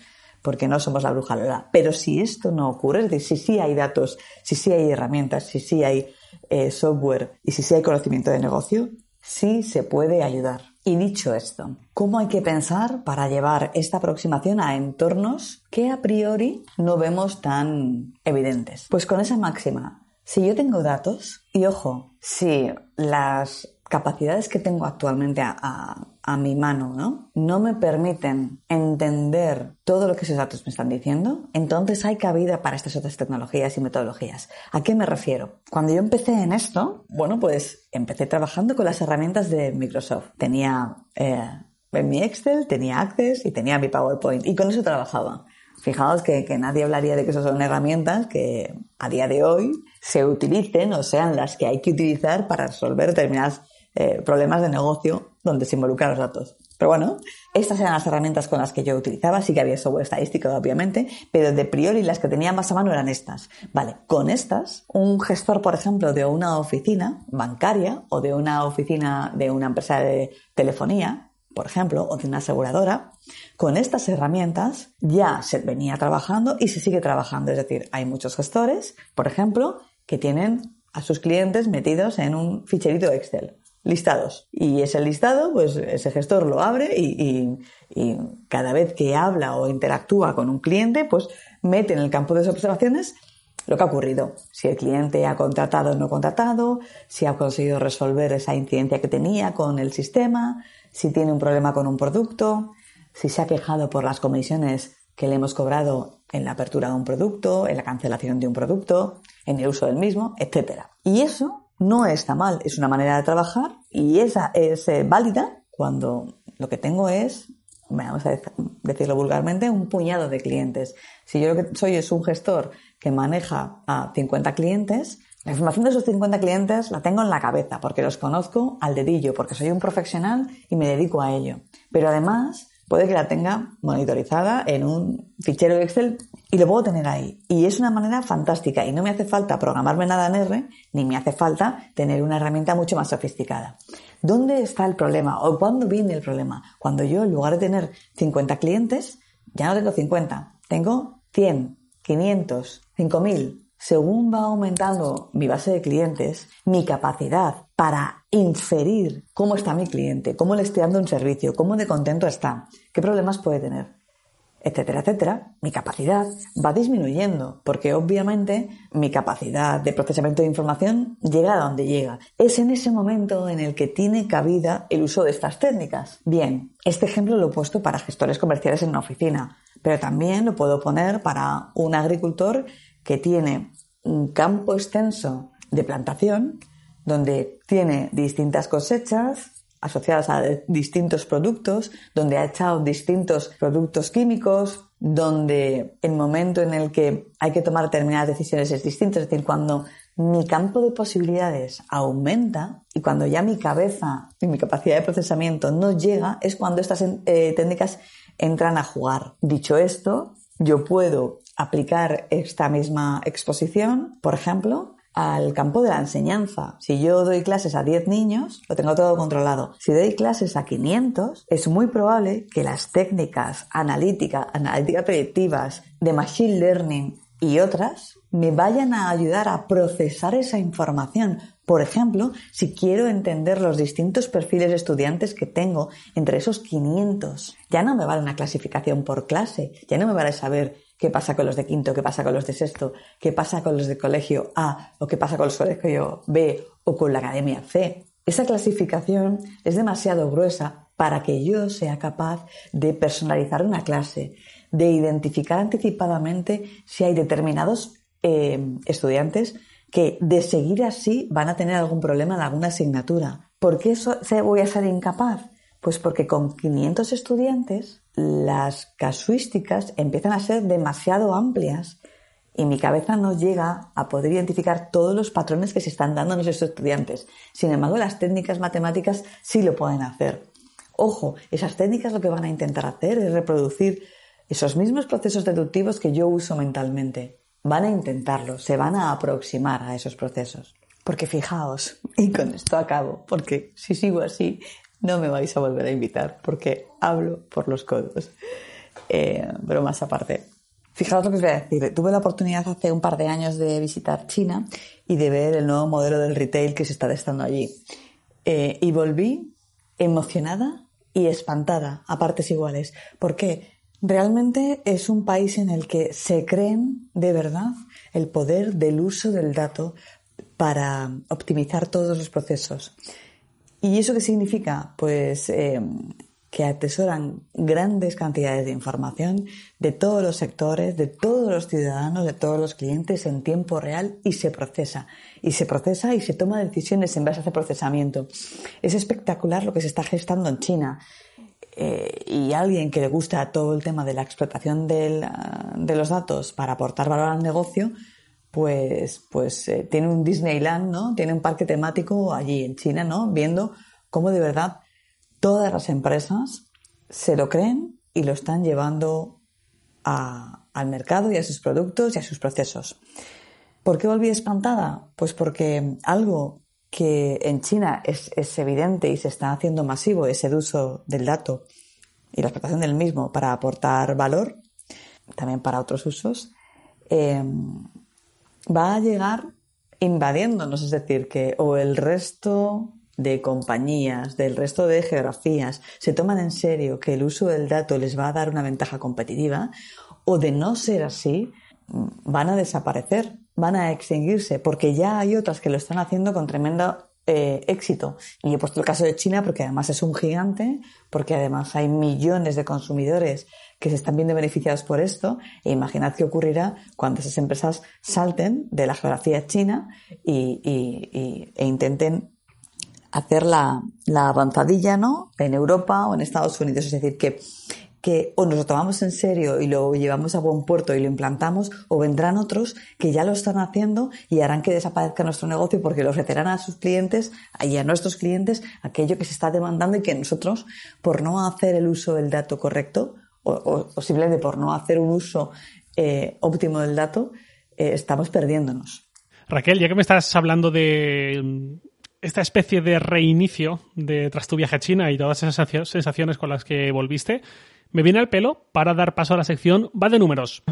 porque no somos la bruja Lola. Pero si esto no ocurre, es decir, si sí hay datos, si sí hay herramientas, si sí hay eh, software y si sí hay conocimiento de negocio, sí se puede ayudar. Y dicho esto, ¿cómo hay que pensar para llevar esta aproximación a entornos que a priori no vemos tan evidentes? Pues con esa máxima, si yo tengo datos, y ojo, si las capacidades que tengo actualmente a, mi mano, ¿no? No me permiten entender todo lo que esos datos me están diciendo, entonces hay cabida para estas otras tecnologías y metodologías. ¿A qué me refiero? Cuando yo empecé en esto, bueno, pues empecé trabajando con las herramientas de Microsoft. Tenía eh, en mi Excel, tenía Access y tenía mi PowerPoint y con eso trabajaba. Fijaos que, nadie hablaría de que esas son herramientas que a día de hoy se utilicen o sean las que hay que utilizar para resolver determinadas eh, problemas de negocio donde se involucran los datos. Pero bueno, estas eran las herramientas con las que yo utilizaba, sí que había software estadístico, obviamente, pero de priori las que tenía más a mano eran estas. Vale, con estas, un gestor, por ejemplo, de una oficina bancaria o de una oficina de una empresa de telefonía, por ejemplo, o de una aseguradora, con estas herramientas ya se venía trabajando y se sigue trabajando. Es decir, hay muchos gestores, por ejemplo, que tienen a sus clientes metidos en un ficherito Excel listados. Y ese listado, pues ese gestor lo abre y, cada vez que habla o interactúa con un cliente, pues mete en el campo de observaciones lo que ha ocurrido. Si el cliente ha contratado o no contratado, si ha conseguido resolver esa incidencia que tenía con el sistema, si tiene un problema con un producto, si se ha quejado por las comisiones que le hemos cobrado en la apertura de un producto, en la cancelación de un producto, en el uso del mismo, etc. Y eso no está mal, es una manera de trabajar y esa es eh, válida cuando lo que tengo es, vamos a decirlo vulgarmente, un puñado de clientes. Si yo lo que soy es un gestor que maneja a 50 clientes, la información de esos 50 clientes la tengo en la cabeza porque los conozco al dedillo, porque soy un profesional y me dedico a ello. Pero además puede que la tenga monitorizada en un fichero Excel y lo puedo tener ahí. Y es una manera fantástica y no me hace falta programarme nada en R, ni me hace falta tener una herramienta mucho más sofisticada. ¿Dónde está el problema o cuándo viene el problema? Cuando yo, en lugar de tener 50 clientes, ya no tengo 50, tengo 100, 500, 5000. Según va aumentando mi base de clientes, mi capacidad para inferir cómo está mi cliente, cómo le estoy dando un servicio, cómo de contento está, qué problemas puede tener, etcétera, etcétera, mi capacidad va disminuyendo, porque obviamente mi capacidad de procesamiento de información llega a donde llega. Es en ese momento en el que tiene cabida el uso de estas técnicas. Bien, este ejemplo lo he puesto para gestores comerciales en una oficina, pero también lo puedo poner para un agricultor que tiene un campo extenso de plantación donde tiene distintas cosechas, asociadas a distintos productos, donde ha echado distintos productos químicos, donde el momento en el que hay que tomar determinadas decisiones es distinto, es decir, cuando mi campo de posibilidades aumenta y cuando ya mi cabeza y mi capacidad de procesamiento no llega, es cuando estas eh, técnicas entran a jugar. Dicho esto, yo puedo aplicar esta misma exposición, por ejemplo, al campo de la enseñanza. Si yo doy clases a 10 niños, lo tengo todo controlado. Si doy clases a 500, es muy probable que las técnicas analíticas, analíticas predictivas, de machine learning y otras me vayan a ayudar a procesar esa información. Por ejemplo, si quiero entender los distintos perfiles de estudiantes que tengo entre esos 500, ya no me vale una clasificación por clase, ya no me vale saber qué pasa con los de quinto, qué pasa con los de sexto, qué pasa con los de colegio A o qué pasa con los de colegio B o con la academia C. Esa clasificación es demasiado gruesa para que yo sea capaz de personalizar una clase, de identificar anticipadamente si hay determinados eh, estudiantes que de seguir así van a tener algún problema en alguna asignatura. ¿Por qué voy a ser incapaz? Pues porque con 500 estudiantes las casuísticas empiezan a ser demasiado amplias y mi cabeza no llega a poder identificar todos los patrones que se están dando a nuestros estudiantes. Sin embargo, las técnicas matemáticas sí lo pueden hacer. Ojo, esas técnicas lo que van a intentar hacer es reproducir esos mismos procesos deductivos que yo uso mentalmente. Van a intentarlo, se van a aproximar a esos procesos. Porque fijaos, y con esto acabo, porque si sigo así, no me vais a volver a invitar porque hablo por los codos. Eh, pero más aparte. Fijaos lo que os voy a decir. Tuve la oportunidad hace un par de años de visitar China y de ver el nuevo modelo del retail que se está testando allí. Eh, y volví emocionada y espantada a partes iguales. ¿Por qué? Realmente es un país en el que se creen de verdad el poder del uso del dato para optimizar todos los procesos. ¿Y eso qué significa? Pues eh, que atesoran grandes cantidades de información de todos los sectores, de todos los ciudadanos, de todos los clientes en tiempo real y se procesa. Y se procesa y se toma decisiones en base a ese procesamiento. Es espectacular lo que se está gestando en China. Eh, y alguien que le gusta todo el tema de la explotación de los datos para aportar valor al negocio, pues, pues eh, tiene un Disneyland, ¿no? Tiene un parque temático allí en China, ¿no? Viendo cómo de verdad todas las empresas se lo creen y lo están llevando al mercado y a sus productos y a sus procesos. ¿Por qué volví espantada? Pues porque algo que en China es, evidente y se está haciendo masivo es el uso del dato y la explotación del mismo para aportar valor, también para otros usos, em, va a llegar invadiéndonos, es decir, que o el resto de compañías, del resto de geografías, se toman en serio que el uso del dato les va a dar una ventaja competitiva, o de no ser así, van a desaparecer, van a extinguirse, porque ya hay otras que lo están haciendo con tremendo eh, éxito. Y he puesto el caso de China porque además es un gigante, porque además hay millones de consumidores que se están viendo beneficiados por esto. E imaginad qué ocurrirá cuando esas empresas salten de la geografía china y, e intenten hacer la, avanzadilla, ¿no? En Europa o en Estados Unidos. Es decir, que, que o nos lo tomamos en serio y lo llevamos a buen puerto y lo implantamos, o vendrán otros que ya lo están haciendo y harán que desaparezca nuestro negocio porque lo ofrecerán a sus clientes y a nuestros clientes aquello que se está demandando y que nosotros, por no hacer el uso del dato correcto, o, simplemente por no hacer un uso eh, óptimo del dato, eh, estamos perdiéndonos. Raquel, ya que me estás hablando de esta especie de reinicio de tras tu viaje a China y todas esas sensaciones con las que volviste, me viene al pelo para dar paso a la sección Va de números.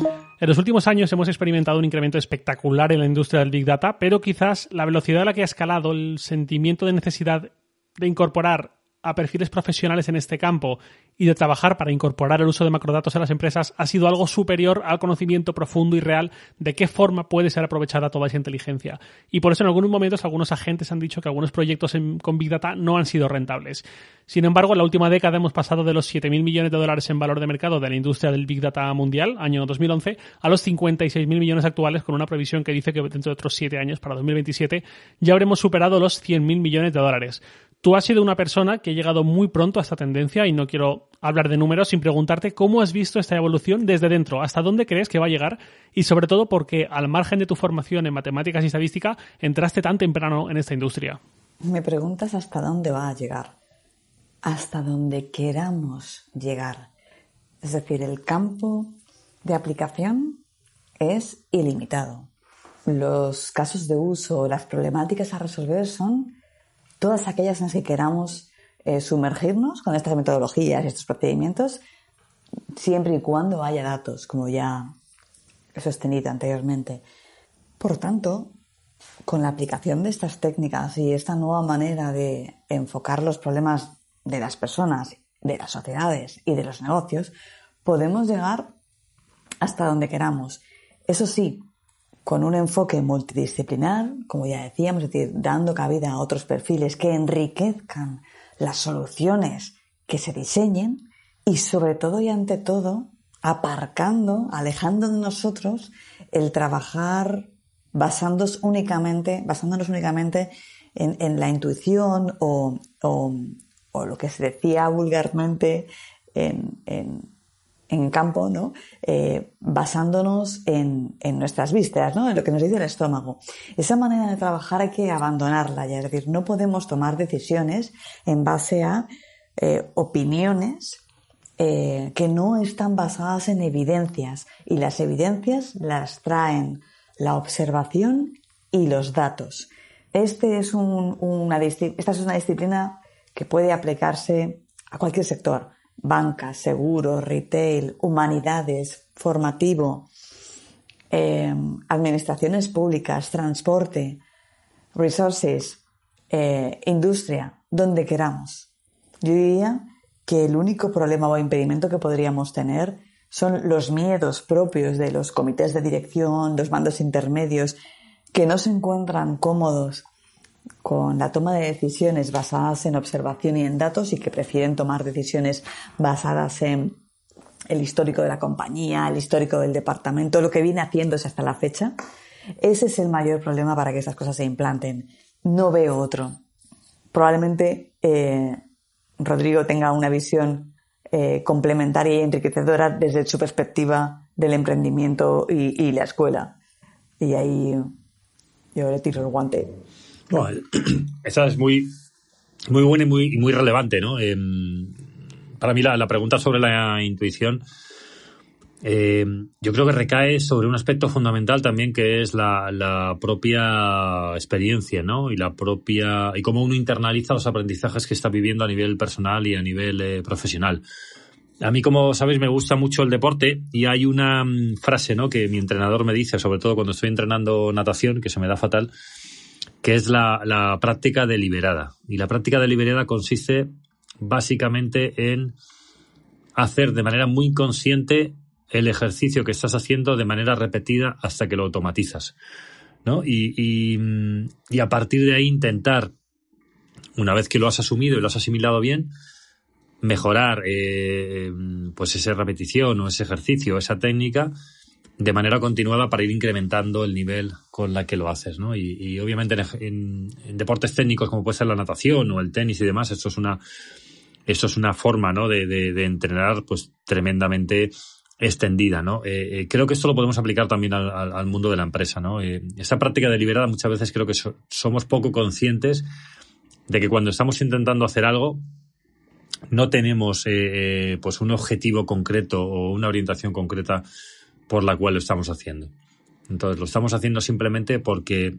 En los últimos años hemos experimentado un incremento espectacular en la industria del Big Data, pero quizás la velocidad a la que ha escalado el sentimiento de necesidad de incorporar a perfiles profesionales en este campo y de trabajar para incorporar el uso de macrodatos a las empresas ha sido algo superior al conocimiento profundo y real de qué forma puede ser aprovechada toda esa inteligencia. Y por eso en algunos momentos algunos agentes han dicho que algunos proyectos con Big Data no han sido rentables. Sin embargo, en la última década hemos pasado de los 7.000 millones de dólares en valor de mercado de la industria del Big Data mundial, año 2011, a los 56.000 millones actuales, con una previsión que dice que dentro de otros 7 años, para 2027, ya habremos superado los 100.000 millones de dólares. Tú has sido una persona que ha llegado muy pronto a esta tendencia y no quiero hablar de números sin preguntarte cómo has visto esta evolución desde dentro, hasta dónde crees que va a llegar y sobre todo porque al margen de tu formación en matemáticas y estadística entraste tan temprano en esta industria. Me preguntas hasta dónde va a llegar, hasta dónde queramos llegar. Es decir, el campo de aplicación es ilimitado. Los casos de uso, las problemáticas a resolver son todas aquellas en las que queramos eh, sumergirnos con estas metodologías y estos procedimientos, siempre y cuando haya datos, como ya he sostenido anteriormente. Por tanto, con la aplicación de estas técnicas y esta nueva manera de enfocar los problemas de las personas, de las sociedades y de los negocios, podemos llegar hasta donde queramos. Eso sí, con un enfoque multidisciplinar, como ya decíamos, es decir, dando cabida a otros perfiles que enriquezcan las soluciones que se diseñen y sobre todo y ante todo aparcando, alejando de nosotros el trabajar basándonos únicamente, basándonos únicamente en, la intuición o, lo que se decía vulgarmente en, en campo, ¿no? Eh, basándonos en, nuestras vistas, ¿no? En lo que nos dice el estómago. Esa manera de trabajar hay que abandonarla, ya, es decir, no podemos tomar decisiones en base a eh, opiniones eh, que no están basadas en evidencias y las evidencias las traen la observación y los datos. Este es una, esta es una disciplina que puede aplicarse a cualquier sector banca, seguro, retail, humanidades, formativo, em, administraciones públicas, transporte, resources, eh, industria, donde queramos. Yo diría que el único problema o impedimento que podríamos tener son los miedos propios de los comités de dirección, los mandos intermedios, que no se encuentran cómodos con la toma de decisiones basadas en observación y en datos y que prefieren tomar decisiones basadas en el histórico de la compañía, el histórico del departamento, lo que viene haciéndose hasta la fecha. Ese es el mayor problema para que esas cosas se implanten. No veo otro. Probablemente eh, Rodrigo tenga una visión eh, complementaria y enriquecedora desde su perspectiva del emprendimiento y, la escuela. Y ahí yo le tiro el guante. esa es muy, muy buena y muy, muy relevante, ¿no? Em, para mí la, pregunta sobre la intuición eh, yo creo que recae sobre un aspecto fundamental también que es la, propia experiencia, ¿no? Y la propia y cómo uno internaliza los aprendizajes que está viviendo a nivel personal y a nivel eh, profesional. A mí, como sabéis, me gusta mucho el deporte y hay una mm, frase, ¿no? Que mi entrenador me dice, sobre todo cuando estoy entrenando natación, que se me da fatal, que es la, la práctica deliberada. Y la práctica deliberada consiste básicamente en hacer de manera muy consciente el ejercicio que estás haciendo de manera repetida hasta que lo automatizas. ¿no? Y, y, a partir de ahí intentar, una vez que lo has asumido y lo has asimilado bien, mejorar eh, pues esa repetición o ese ejercicio, esa técnica, de manera continuada para ir incrementando el nivel con la que lo haces, ¿no? Y, obviamente en, deportes técnicos como puede ser la natación o el tenis y demás, esto es una, esto es una forma, ¿no? De, de entrenar, pues tremendamente extendida, ¿no? Eh, eh, creo que esto lo podemos aplicar también al, mundo de la empresa, ¿no? Eh, esta práctica deliberada muchas veces creo que somos poco conscientes de que cuando estamos intentando hacer algo no tenemos pues un objetivo concreto o una orientación concreta por la cual lo estamos haciendo. Entonces lo estamos haciendo simplemente porque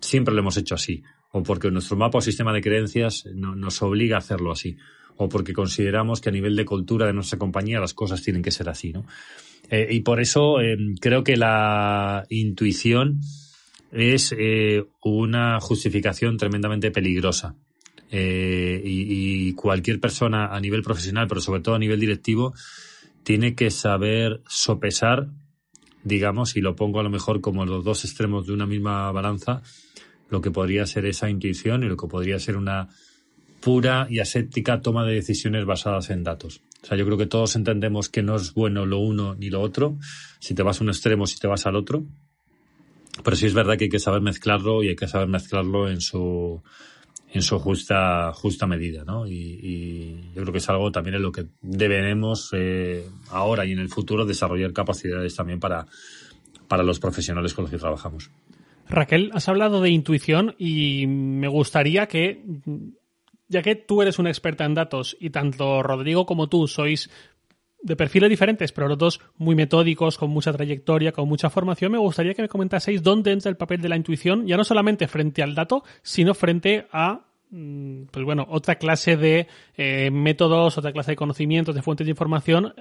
siempre lo hemos hecho así o porque nuestro mapa o sistema de creencias nos obliga a hacerlo así o porque consideramos que a nivel de cultura de nuestra compañía las cosas tienen que ser así, ¿no? Eh, y por eso eh, creo que la intuición es eh, una justificación tremendamente peligrosa. Y, cualquier persona a nivel profesional, pero sobre todo a nivel directivo, tiene que saber sopesar, digamos, y lo pongo a lo mejor como los dos extremos de una misma balanza, lo que podría ser esa intuición y lo que podría ser una pura y aséptica toma de decisiones basadas en datos. O sea, yo creo que todos entendemos que no es bueno lo uno ni lo otro, si te vas a un extremo, si te vas al otro. Pero sí es verdad que hay que saber mezclarlo y hay que saber mezclarlo en su, en su justa, justa medida, ¿no? Y, yo creo que es algo también en lo que debemos eh, ahora y en el futuro desarrollar capacidades también para, para los profesionales con los que trabajamos. Raquel, has hablado de intuición y me gustaría que ya que tú eres una experta en datos y tanto Rodrigo como tú sois de perfiles diferentes, pero los dos muy metódicos, con mucha trayectoria, con mucha formación, me gustaría que me comentaseis dónde entra el papel de la intuición, ya no solamente frente al dato, sino frente a mm, pues bueno, otra clase de eh, métodos, otra clase de conocimientos, de fuentes de información,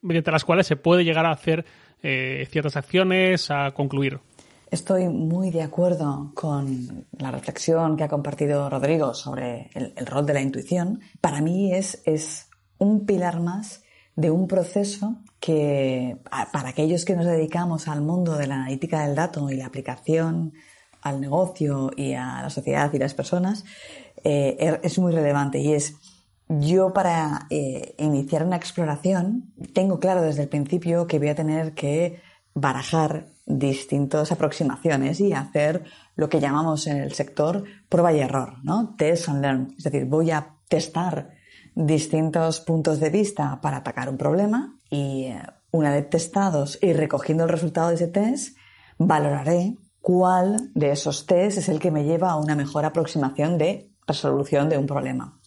mediante las cuales se puede llegar a hacer eh, ciertas acciones, a concluir. Estoy muy de acuerdo con la reflexión que ha compartido Rodrigo sobre el, rol de la intuición. Para mí es, es un pilar más de un proceso que para aquellos que nos dedicamos al mundo de la analítica del dato y la aplicación al negocio y a la sociedad y las personas eh, er, es muy relevante y es yo para eh, iniciar una exploración tengo claro desde el principio que voy a tener que barajar distintas aproximaciones y hacer lo que llamamos en el sector prueba y error, ¿no? Test and learn. Es decir, voy a testar distintos puntos de vista para atacar un problema y eh, una vez testados y recogiendo el resultado de ese test, valoraré cuál de esos test es el que me lleva a una mejor aproximación de resolución de un problema.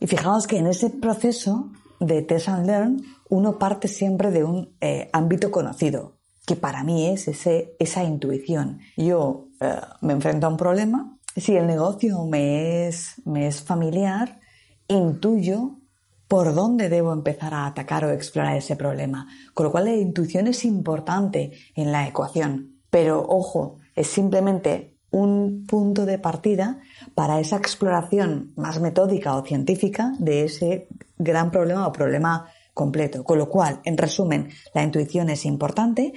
Y fijaos que en ese proceso de test and learn uno parte siempre de un eh, ámbito conocido, que para mí es ese, esa intuición. Yo eh, me enfrento a un problema, si el negocio me es, me es familiar, intuyo por dónde debo empezar a atacar o explorar ese problema. Con lo cual la intuición es importante en la ecuación. Pero ojo, es simplemente un punto de partida para esa exploración más metódica o científica de ese gran problema o problema completo. Con lo cual, en resumen, la intuición es importante,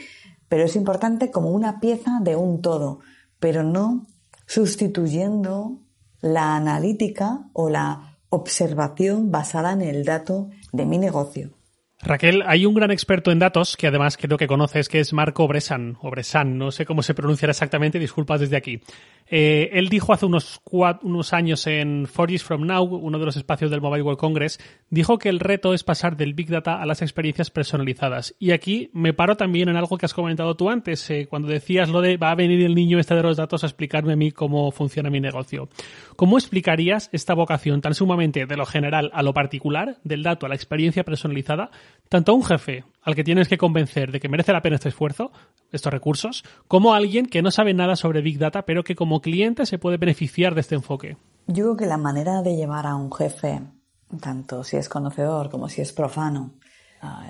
pero es importante como una pieza de un todo, pero no sustituyendo la analítica o la observación basada en el dato de mi negocio. Raquel, hay un gran experto en datos que además creo que conoces, que es Marco Bresan, o no sé cómo se pronunciará exactamente, disculpas desde aquí. Eh, él dijo hace unos, unos años en Four Years From Now, uno de los espacios del Mobile World Congress, dijo que el reto es pasar del Big Data a las experiencias personalizadas. Y aquí me paro también en algo que has comentado tú antes, eh, cuando decías lo de va a venir el niño este de los datos a explicarme a mí cómo funciona mi negocio. ¿Cómo explicarías esta vocación tan sumamente de lo general a lo particular, del dato a la experiencia personalizada, tanto a un jefe al que tienes que convencer de que merece la pena este esfuerzo, estos recursos, como alguien que no sabe nada sobre Big Data, pero que como cliente se puede beneficiar de este enfoque. Yo creo que la manera de llevar a un jefe, tanto si es conocedor como si es profano,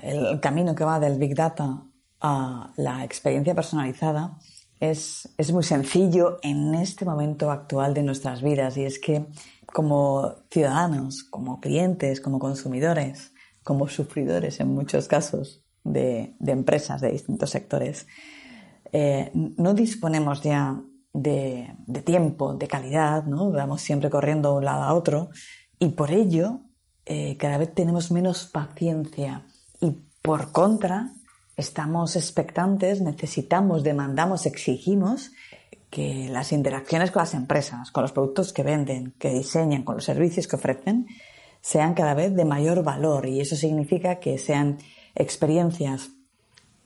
el camino que va del Big Data a la experiencia personalizada, es, es muy sencillo en este momento actual de nuestras vidas y es que como ciudadanos, como clientes, como consumidores, como sufridores en muchos casos de, empresas de distintos sectores, eh, no disponemos ya de, tiempo, de calidad, ¿no? Vamos siempre corriendo de un lado a otro. Y por ello eh, cada vez tenemos menos paciencia. Y por contra estamos expectantes, necesitamos, demandamos, exigimos que las interacciones con las empresas, con los productos que venden, que diseñan, con los servicios que ofrecen, sean cada vez de mayor valor. Y eso significa que sean experiencias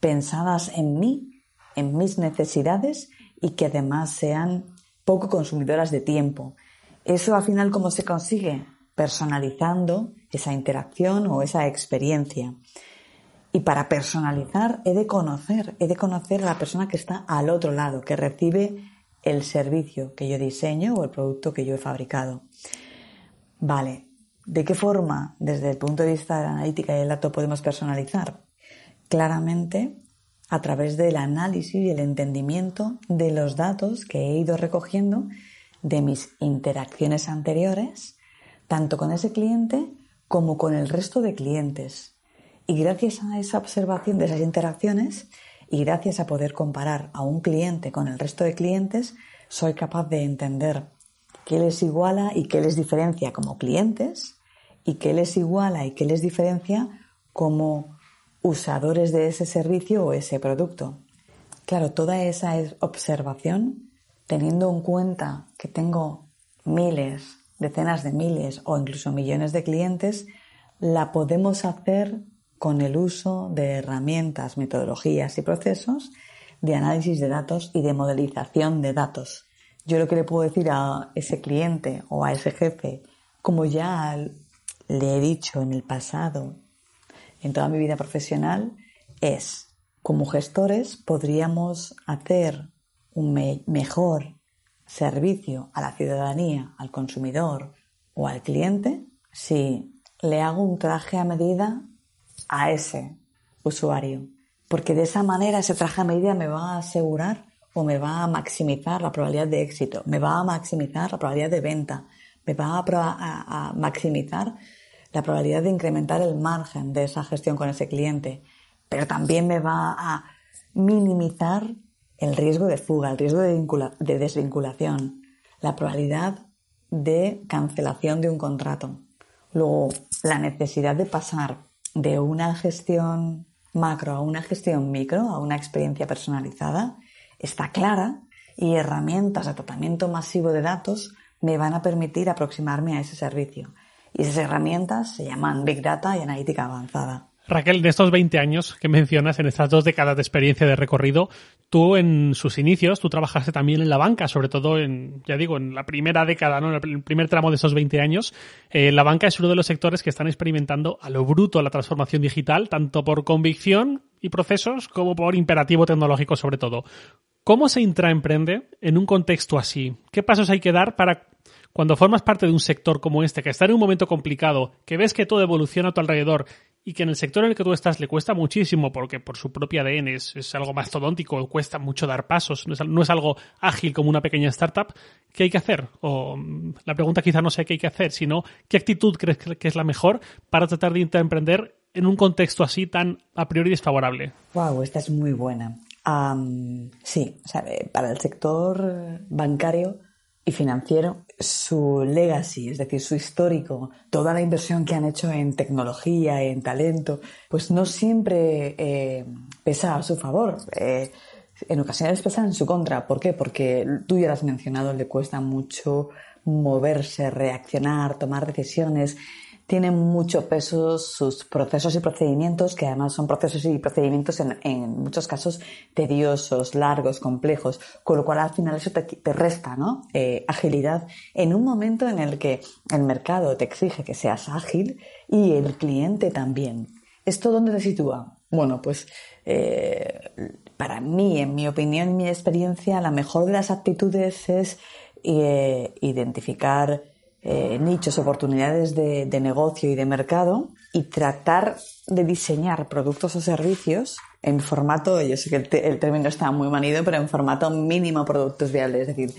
pensadas en mí, en mis necesidades y que además sean poco consumidoras de tiempo. Eso al final cómo se consigue? Personalizando esa interacción o esa experiencia. Y para personalizar he de conocer, he de conocer a la persona que está al otro lado, que recibe el servicio que yo diseño o el producto que yo he fabricado. Vale, ¿De qué forma, desde el punto de vista de la analítica y el dato, podemos personalizar? Claramente a través del análisis y el entendimiento de los datos que he ido recogiendo de mis interacciones anteriores, tanto con ese cliente como con el resto de clientes. Y gracias a esa observación de esas interacciones y gracias a poder comparar a un cliente con el resto de clientes, soy capaz de entender qué les iguala y qué les diferencia como clientes y qué les iguala y qué les diferencia como usadores de ese servicio o ese producto. Claro, toda esa observación, teniendo en cuenta que tengo miles, decenas de miles o incluso millones de clientes, la podemos hacer con el uso de herramientas, metodologías y procesos de análisis de datos y de modelización de datos. Yo lo que le puedo decir a ese cliente o a ese jefe, como ya le he dicho en el pasado, en toda mi vida profesional, es, como gestores podríamos hacer un mejor servicio a la ciudadanía, al consumidor o al cliente si le hago un traje a medida a ese usuario. Porque de esa manera ese traje a medida me va a asegurar o me va a maximizar la probabilidad de éxito, me va a maximizar la probabilidad de venta, me va a, maximizar la probabilidad de incrementar el margen de esa gestión con ese cliente, pero también me va a minimizar el riesgo de fuga, el riesgo de, de desvinculación, la probabilidad de cancelación de un contrato. Luego, la necesidad de pasar de una gestión macro a una gestión micro, a una experiencia personalizada, está clara y herramientas de tratamiento masivo de datos me van a permitir aproximarme a ese servicio. Y esas herramientas se llaman Big Data y Analítica Avanzada. Raquel, de estos 20 años que mencionas, en estas dos décadas de experiencia de recorrido, tú en sus inicios, tú trabajaste también en la banca, sobre todo en, ya digo, en la primera década, ¿no? en el primer tramo de esos 20 años. Eh, la banca es uno de los sectores que están experimentando a lo bruto la transformación digital, tanto por convicción y procesos como por imperativo tecnológico sobre todo. ¿Cómo se intraemprende en un contexto así? ¿Qué pasos hay que dar para cuando formas parte de un sector como este, que está en un momento complicado, que ves que todo evoluciona a tu alrededor y que en el sector en el que tú estás le cuesta muchísimo porque por su propia ADN es, algo mastodóntico, cuesta mucho dar pasos, no es, no es, algo ágil como una pequeña startup, ¿qué hay que hacer? O mm, la pregunta quizá no sea qué hay que hacer, sino qué actitud crees que es la mejor para tratar de emprender en un contexto así tan a priori desfavorable. Wow, esta es muy buena. Um, sí, o sea, eh, para el sector bancario y financiero, su legacy, es decir, su histórico, toda la inversión que han hecho en tecnología, en talento, pues no siempre eh, pesa a su favor. Eh, en ocasiones pesa en su contra. ¿Por qué? Porque tú ya lo has mencionado, le cuesta mucho moverse, reaccionar, tomar decisiones tienen mucho peso sus procesos y procedimientos, que además son procesos y procedimientos en, muchos casos tediosos, largos, complejos, con lo cual al final eso te, te resta ¿no? Eh, agilidad en un momento en el que el mercado te exige que seas ágil y el cliente también. ¿Esto dónde se sitúa? Bueno, pues eh, para mí, en mi opinión y mi experiencia, la mejor de las actitudes es eh, identificar eh, nichos, oportunidades de, negocio y de mercado y tratar de diseñar productos o servicios en formato, yo sé que el, término está muy manido, pero en formato mínimo productos viables. Es decir,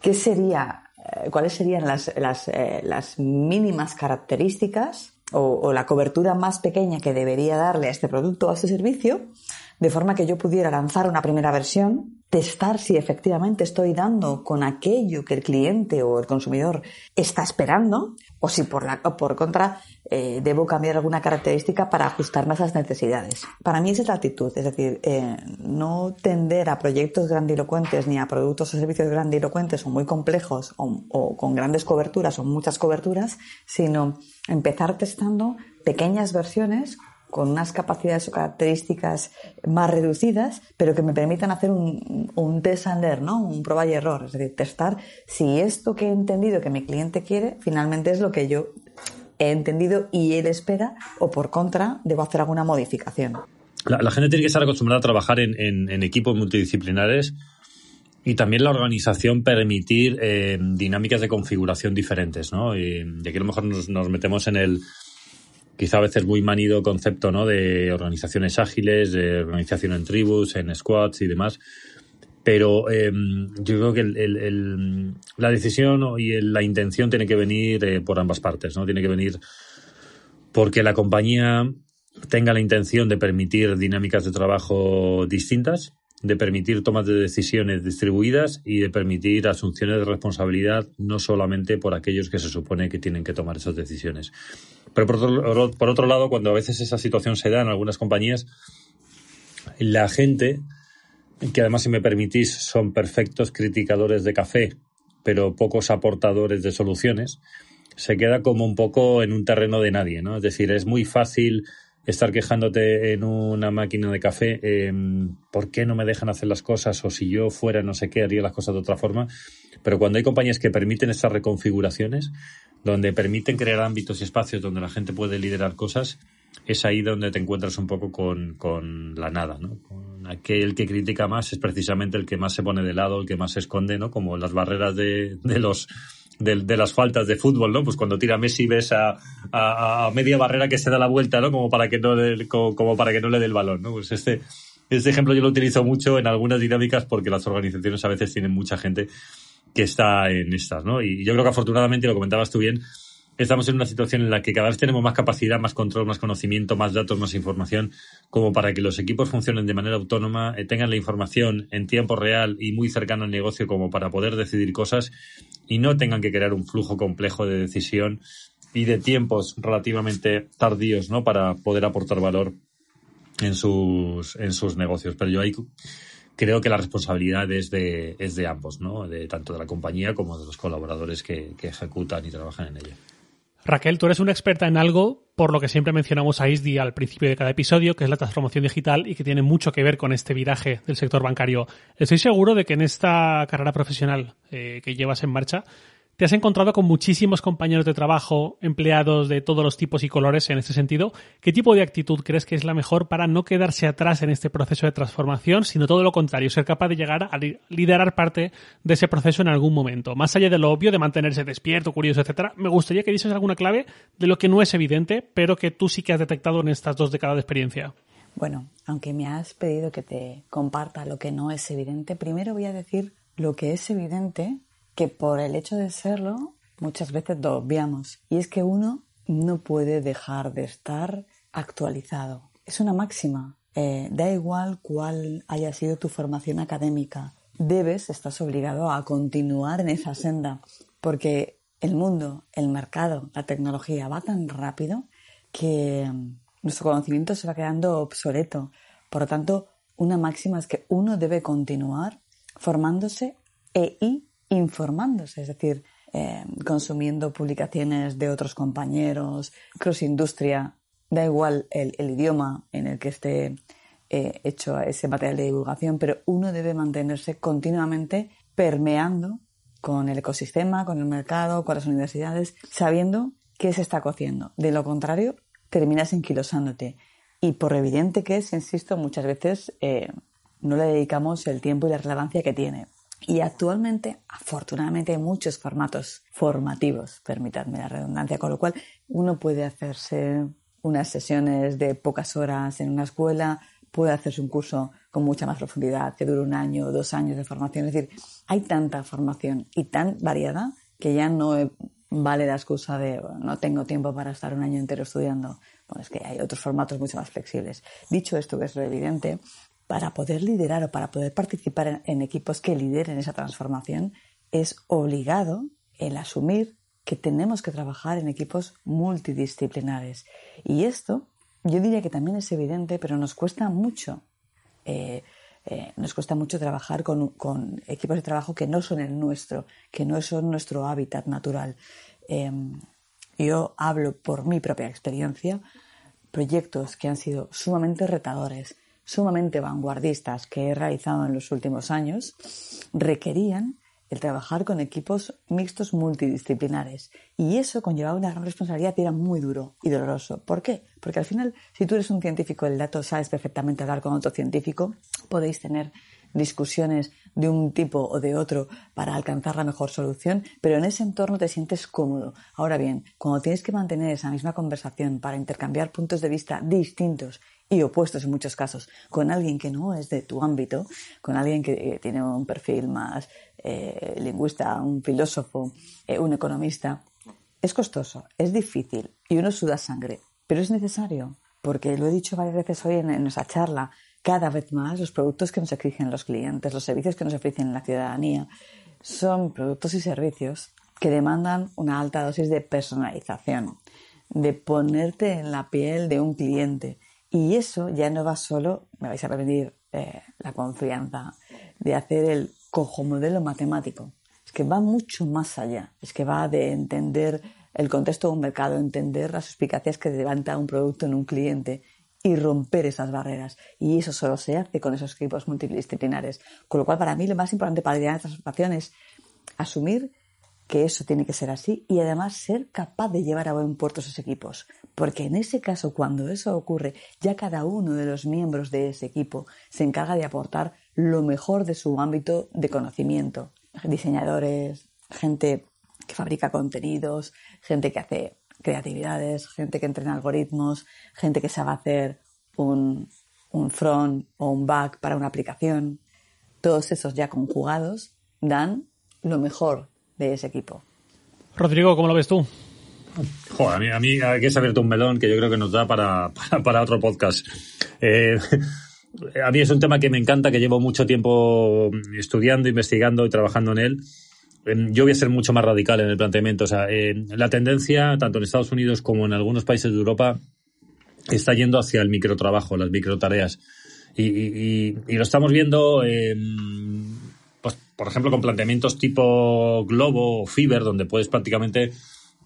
¿qué sería, eh, cuáles serían las, las, eh, las mínimas características o, o, la cobertura más pequeña que debería darle a este producto o a este servicio, de forma que yo pudiera lanzar una primera versión testar si efectivamente estoy dando con aquello que el cliente o el consumidor está esperando o si por, la, por contra eh, debo cambiar alguna característica para ajustarme a esas necesidades. Para mí esa es la actitud, es decir, eh, no tender a proyectos grandilocuentes ni a productos o servicios grandilocuentes o muy complejos o, o con grandes coberturas o muchas coberturas, sino empezar testando pequeñas versiones con unas capacidades o características más reducidas, pero que me permitan hacer un, un test and learn, ¿no? Un prueba y error. Es decir, testar si esto que he entendido que mi cliente quiere finalmente es lo que yo he entendido y él espera, o por contra, debo hacer alguna modificación. La, gente tiene que estar acostumbrada a trabajar en, equipos multidisciplinares y también la organización permitir eh, dinámicas de configuración diferentes, ¿no? Y aquí a lo mejor nos metemos en el quizá a veces muy manido concepto ¿no? de organizaciones ágiles, de organización en tribus, en squads y demás. Pero em, yo creo que el, la decisión y la intención tiene que venir eh, por ambas partes, ¿no? Tiene que venir porque la compañía tenga la intención de permitir dinámicas de trabajo distintas, de permitir tomas de decisiones distribuidas y de permitir asunciones de responsabilidad no solamente por aquellos que se supone que tienen que tomar esas decisiones. Pero por otro, por otro lado, cuando a veces esa situación se da en algunas compañías, la gente, que además si me permitís son perfectos criticadores de café, pero pocos aportadores de soluciones, se queda como un poco en un terreno de nadie, ¿no? Es decir, es muy fácil estar quejándote en una máquina de café, eh, ¿por qué no me dejan hacer las cosas? O si yo fuera no sé qué, haría las cosas de otra forma. Pero cuando hay compañías que permiten estas reconfiguraciones, donde permiten crear ámbitos y espacios donde la gente puede liderar cosas, es ahí donde te encuentras un poco con, con la nada, ¿no? Con aquel que critica más es precisamente el que más se pone de lado, el que más se esconde, ¿no? Como las barreras de, de los de, las faltas de fútbol, ¿no? Pues cuando tira Messi ves a, a, media barrera que se da la vuelta, ¿no? Como para que no, como, para que no le dé el balón, ¿no? Pues este, este ejemplo yo lo utilizo mucho en algunas dinámicas porque las organizaciones a veces tienen mucha gente que está en estas, ¿no? Y yo creo que afortunadamente, lo comentabas tú bien, estamos en una situación en la que cada vez tenemos más capacidad, más control, más conocimiento, más datos, más información, como para que los equipos funcionen de manera autónoma, eh, tengan la información en tiempo real y muy cercano al negocio como para poder decidir cosas y no tengan que crear un flujo complejo de decisión y de tiempos relativamente tardíos, ¿no? Para poder aportar valor en sus, en sus negocios. Pero yo ahí creo que la responsabilidad es de, es de ambos, ¿no? De tanto de la compañía como de los colaboradores que, que ejecutan y trabajan en ella. Raquel, tú eres una experta en algo por lo que siempre mencionamos a ISDI al principio de cada episodio, que es la transformación digital y que tiene mucho que ver con este viraje del sector bancario. Estoy seguro de que en esta carrera profesional eh, que llevas en marcha te has encontrado con muchísimos compañeros de trabajo, empleados de todos los tipos y colores en este sentido. ¿Qué tipo de actitud crees que es la mejor para no quedarse atrás en este proceso de transformación, sino todo lo contrario, ser capaz de llegar a liderar parte de ese proceso en algún momento? Más allá de lo obvio de mantenerse despierto, curioso, etcétera, me gustaría que dices alguna clave de lo que no es evidente, pero que tú sí que has detectado en estas dos décadas de experiencia. Bueno, aunque me has pedido que te comparta lo que no es evidente, primero voy a decir lo que es evidente que por el hecho de serlo muchas veces lo obviamos. Y es que uno no puede dejar de estar actualizado. Es una máxima. Eh, da igual cuál haya sido tu formación académica. Debes, estás obligado a continuar en esa senda. Porque el mundo, el mercado, la tecnología va tan rápido que nuestro conocimiento se va quedando obsoleto. Por lo tanto, una máxima es que uno debe continuar formándose e informándose, es decir, eh, consumiendo publicaciones de otros compañeros, cross industria, da igual el, idioma en el que esté eh, hecho ese material de divulgación, pero uno debe mantenerse continuamente permeando con el ecosistema, con el mercado, con las universidades, sabiendo qué se está cociendo. De lo contrario, terminas enquilosándote. Y por evidente que es, insisto, muchas veces eh, no le dedicamos el tiempo y la relevancia que tiene. Y actualmente, afortunadamente, hay muchos formatos formativos, permítadme la redundancia, con lo cual uno puede hacerse unas sesiones de pocas horas en una escuela, puede hacerse un curso con mucha más profundidad, que dure un año o dos años de formación. Es decir, hay tanta formación y tan variada que ya no vale la excusa de no tengo tiempo para estar un año entero estudiando. Bueno, es que hay otros formatos mucho más flexibles. Dicho esto, que es lo evidente, para poder liderar o para poder participar en, equipos que lideren esa transformación, es obligado el asumir que tenemos que trabajar en equipos multidisciplinares. Y esto yo diría que también es evidente, pero nos cuesta mucho. Eh, eh, nos cuesta mucho trabajar con, equipos de trabajo que no son el nuestro, que no son nuestro hábitat natural. Em, yo hablo por mi propia experiencia, proyectos que han sido sumamente retadores, sumamente vanguardistas que he realizado en los últimos años requerían el trabajar con equipos mixtos multidisciplinares. Y eso conllevaba una gran responsabilidad y era muy duro y doloroso. ¿Por qué? Porque al final, si tú eres un científico del dato, sabes perfectamente hablar con otro científico, podéis tener discusiones de un tipo o de otro para alcanzar la mejor solución, pero en ese entorno te sientes cómodo. Ahora bien, cuando tienes que mantener esa misma conversación para intercambiar puntos de vista distintos y opuestos en muchos casos, con alguien que no es de tu ámbito, con alguien que eh, tiene un perfil más eh, lingüista, un filósofo, eh, un economista, es costoso, es difícil y uno suda sangre, pero es necesario, porque lo he dicho varias veces hoy en, en nuestra charla, cada vez más los productos que nos exigen los clientes, los servicios que nos ofrecen la ciudadanía, son productos y servicios que demandan una alta dosis de personalización, de ponerte en la piel de un cliente, y eso ya no va solo, me vais a repetir eh, la confianza, de hacer el cojo modelo matemático. Es que va mucho más allá. Es que va de entender el contexto de un mercado, entender las suspicacias que levanta un producto en un cliente y romper esas barreras. Y eso solo se hace con esos equipos multidisciplinares. Con lo cual, para mí, lo más importante para esta transformación es asumir que eso tiene que ser así y además ser capaz de llevar a buen puerto esos equipos. Porque en ese caso, cuando eso ocurre, ya cada uno de los miembros de ese equipo se encarga de aportar lo mejor de su ámbito de conocimiento. Diseñadores, gente que fabrica contenidos, gente que hace creatividades, gente que entrena algoritmos, gente que sabe hacer un, un front o un back para una aplicación. Todos esos ya conjugados dan lo mejor de ese equipo. Rodrigo, ¿cómo lo ves tú? Joder, a mí, a aquí se abierto un melón que yo creo que nos da para, para, otro podcast. Eh, a mí es un tema que me encanta, que llevo mucho tiempo estudiando, investigando y trabajando en él. Yo voy a ser mucho más radical en el planteamiento. O sea, la tendencia, tanto en Estados Unidos como en algunos países de Europa, está yendo hacia el microtrabajo, las microtareas. Y, y, y lo estamos viendo pues, por ejemplo, con planteamientos tipo Globo o Fiverr, donde puedes prácticamente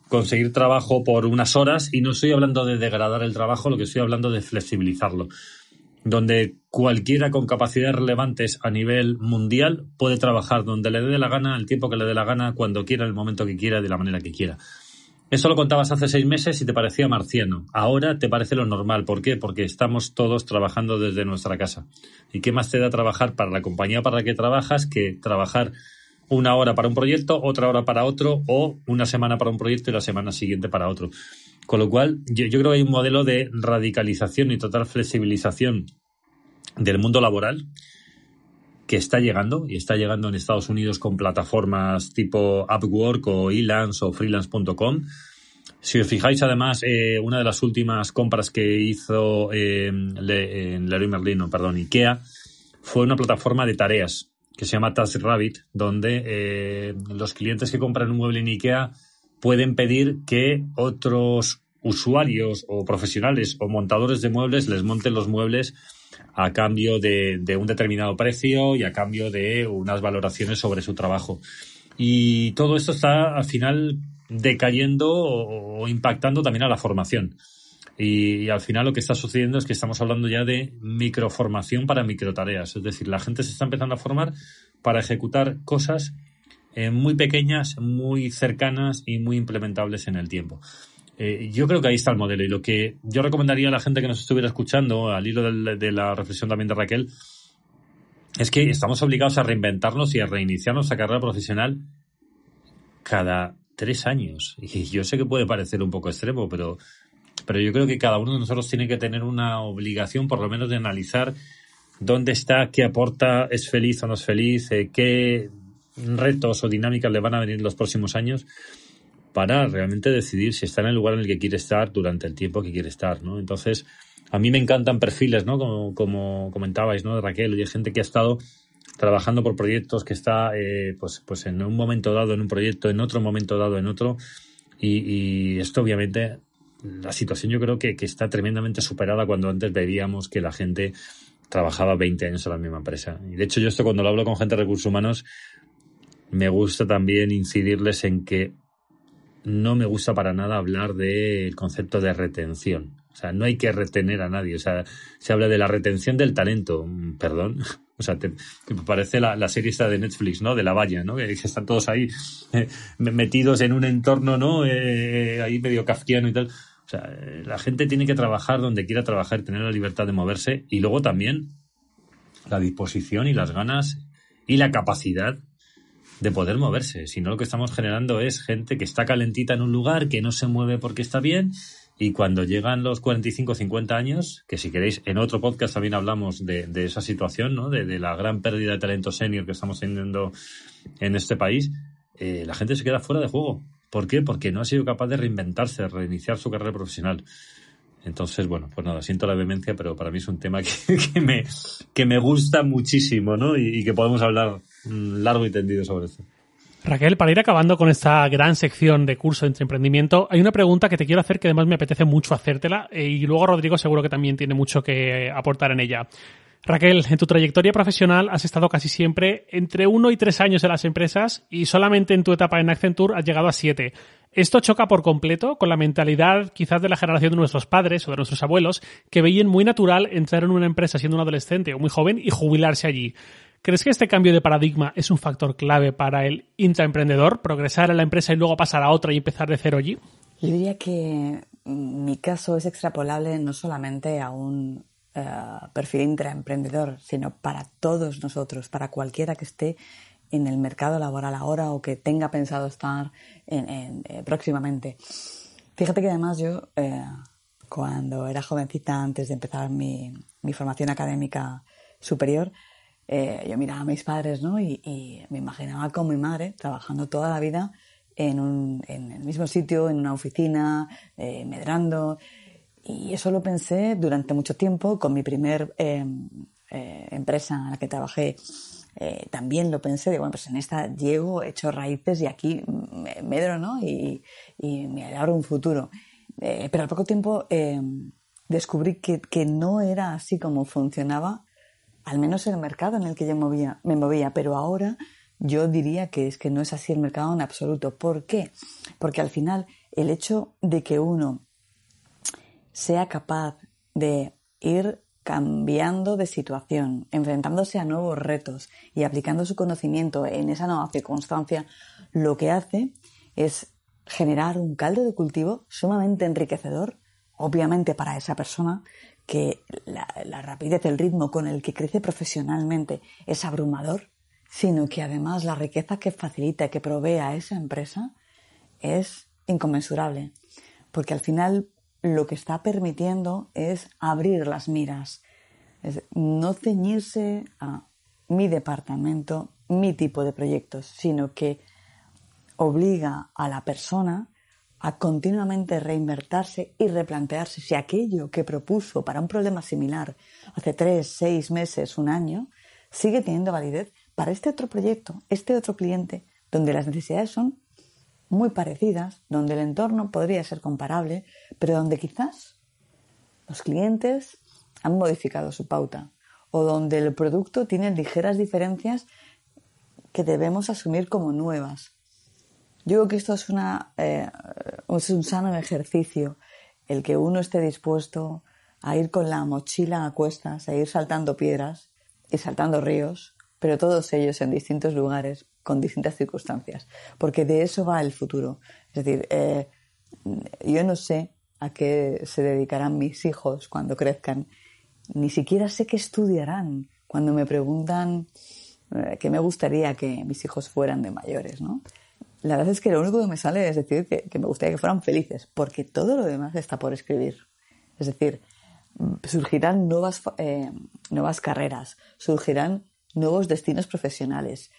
conseguir trabajo por unas horas y no estoy hablando de degradar el trabajo, lo que estoy hablando de flexibilizarlo. donde cualquiera con capacidades relevantes a nivel mundial puede trabajar donde le dé la gana, el tiempo que le dé la gana, cuando quiera, el momento que quiera, de la manera que quiera. Eso lo contabas hace seis meses y te parecía marciano. Ahora te parece lo normal. ¿Por qué? Porque estamos todos trabajando desde nuestra casa. ¿Y qué más te da trabajar para la compañía para la que trabajas que trabajar una hora para un proyecto, otra hora para otro o una semana para un proyecto y la semana siguiente para otro? Con lo cual, yo, creo que hay un modelo de radicalización y total flexibilización del mundo laboral que está llegando y está llegando en Estados Unidos con plataformas tipo Upwork o Elance o freelance.com. Si os fijáis, además, eh, una de las últimas compras que hizo eh, en Leroy Merlin, perdón, IKEA, fue una plataforma de tareas que se llama TaskRabbit, donde eh, los clientes que compran un mueble en IKEA pueden pedir que otros usuarios o profesionales o montadores de muebles les monten los muebles a cambio de, un determinado precio y a cambio de unas valoraciones sobre su trabajo. Y todo esto está al final decayendo o, impactando también a la formación. Y, al final lo que está sucediendo es que estamos hablando ya de microformación para microtareas. Es decir, la gente se está empezando a formar para ejecutar cosas eh, muy pequeñas, muy cercanas y muy implementables en el tiempo. Eh, yo creo que ahí está el modelo y lo que yo recomendaría a la gente que nos estuviera escuchando, al hilo de la reflexión también de Raquel, es que estamos obligados a reinventarnos y a reiniciar nuestra carrera profesional cada tres años. Y yo sé que puede parecer un poco extremo, pero, pero yo creo que cada uno de nosotros tiene que tener una obligación, por lo menos, de analizar dónde está, qué aporta, es feliz o no es feliz, eh, qué retos o dinámicas le van a venir los próximos años para realmente decidir si está en el lugar en el que quiere estar durante el tiempo que quiere estar, ¿no? Entonces, a mí me encantan perfiles, ¿no? Como, comentabais, ¿no? De Raquel, y hay gente que ha estado trabajando por proyectos, que está, eh, pues, pues en un momento dado en un proyecto, en otro momento dado en otro, y, esto obviamente, la situación yo creo que, que está tremendamente superada cuando antes veíamos que la gente trabajaba 20 años en la misma empresa. Y de hecho yo esto cuando lo hablo con gente de recursos humanos, me gusta también incidirles en que no me gusta para nada hablar del concepto de retención. O sea, no hay que retener a nadie. O sea, se habla de la retención del talento. Mm, perdón. O sea, te, me parece la, serie esta de Netflix, ¿no? De la valla, ¿no? Que están todos ahí eh, metidos en un entorno, ¿no? Eh, ahí medio kafkiano y tal. O sea, eh, la gente tiene que trabajar donde quiera trabajar, tener la libertad de moverse y luego también la disposición y las ganas y la capacidad de poder moverse. Si no, lo que estamos generando es gente que está calentita en un lugar, que no se mueve porque está bien, y cuando llegan los 45 50 años, que si queréis, en otro podcast también hablamos de, esa situación, ¿no? De, la gran pérdida de talento senior que estamos teniendo en este país, eh, la gente se queda fuera de juego. ¿Por qué? Porque no ha sido capaz de reinventarse, reiniciar su carrera profesional. Entonces, bueno, pues nada, siento la vehemencia, pero para mí es un tema que, me, que me gusta muchísimo, ¿no? Y, que podemos hablar largo y tendido sobre eso. Raquel, para ir acabando con esta gran sección de curso de emprendimiento, hay una pregunta que te quiero hacer que además me apetece mucho hacértela eh, y luego Rodrigo seguro que también tiene mucho que aportar en ella. Raquel, en tu trayectoria profesional has estado casi siempre entre uno y tres años en las empresas y solamente en tu etapa en Accenture has llegado a siete. Esto choca por completo con la mentalidad quizás de la generación de nuestros padres o de nuestros abuelos que veían muy natural entrar en una empresa siendo un adolescente o muy joven y jubilarse allí. ¿Crees que este cambio de paradigma es un factor clave para el intraemprendedor, progresar en la empresa y luego pasar a otra y empezar de cero allí? Yo diría que mi caso es extrapolable no solamente a un eh, perfil intraemprendedor, sino para todos nosotros, para cualquiera que esté en el mercado laboral ahora o que tenga pensado estar en, eh, próximamente. Fíjate que además yo, eh, cuando era jovencita, antes de empezar mi, formación académica superior, eh, yo miraba a mis padres ¿no? y, me imaginaba con mi madre trabajando toda la vida en, un, en el mismo sitio, en una oficina, medrando. Y eso lo pensé durante mucho tiempo con mi primer empresa en la que trabajé eh, también lo pensé de, bueno, pues en esta llego, he hecho raíces y aquí me medro, ¿no? Y, me abro un futuro. Eh, pero al poco tiempo eh, descubrí que, que, no era así como funcionaba, al menos el mercado en el que yo movía, me movía. Pero ahora yo diría que es que no es así el mercado en absoluto. ¿Por qué? Porque al final el hecho de que uno sea capaz de ir cambiando de situación, enfrentándose a nuevos retos y aplicando su conocimiento en esa nueva circunstancia, lo que hace es generar un caldo de cultivo sumamente enriquecedor, obviamente para esa persona, que la, rapidez, el ritmo con el que crece profesionalmente es abrumador, sino que además la riqueza que facilita, que provee a esa empresa es inconmensurable, porque al final lo que está permitiendo es abrir las miras, es no ceñirse a mi departamento, mi tipo de proyectos, sino que obliga a la persona a continuamente reinvertirse y replantearse si aquello que propuso para un problema similar hace tres, seis meses, un año, sigue teniendo validez para este otro proyecto, este otro cliente, donde las necesidades son muy parecidas, donde el entorno podría ser comparable, pero donde quizás los clientes han modificado su pauta o donde el producto tiene ligeras diferencias que debemos asumir como nuevas. Yo creo que esto es, una, eh, es un sano ejercicio, el que uno esté dispuesto a ir con la mochila a cuestas, a ir saltando piedras y saltando ríos, pero todos ellos en distintos lugares, con distintas circunstancias, porque de eso va el futuro. Es decir, eh, yo no sé a qué se dedicarán mis hijos cuando crezcan, ni siquiera sé qué estudiarán cuando me preguntan eh, qué me gustaría que mis hijos fueran de mayores, ¿no? La verdad es que lo único que me sale es decir que, me gustaría que fueran felices, porque todo lo demás está por escribir. Es decir, surgirán nuevas, eh, nuevas carreras, surgirán nuevos destinos profesionales,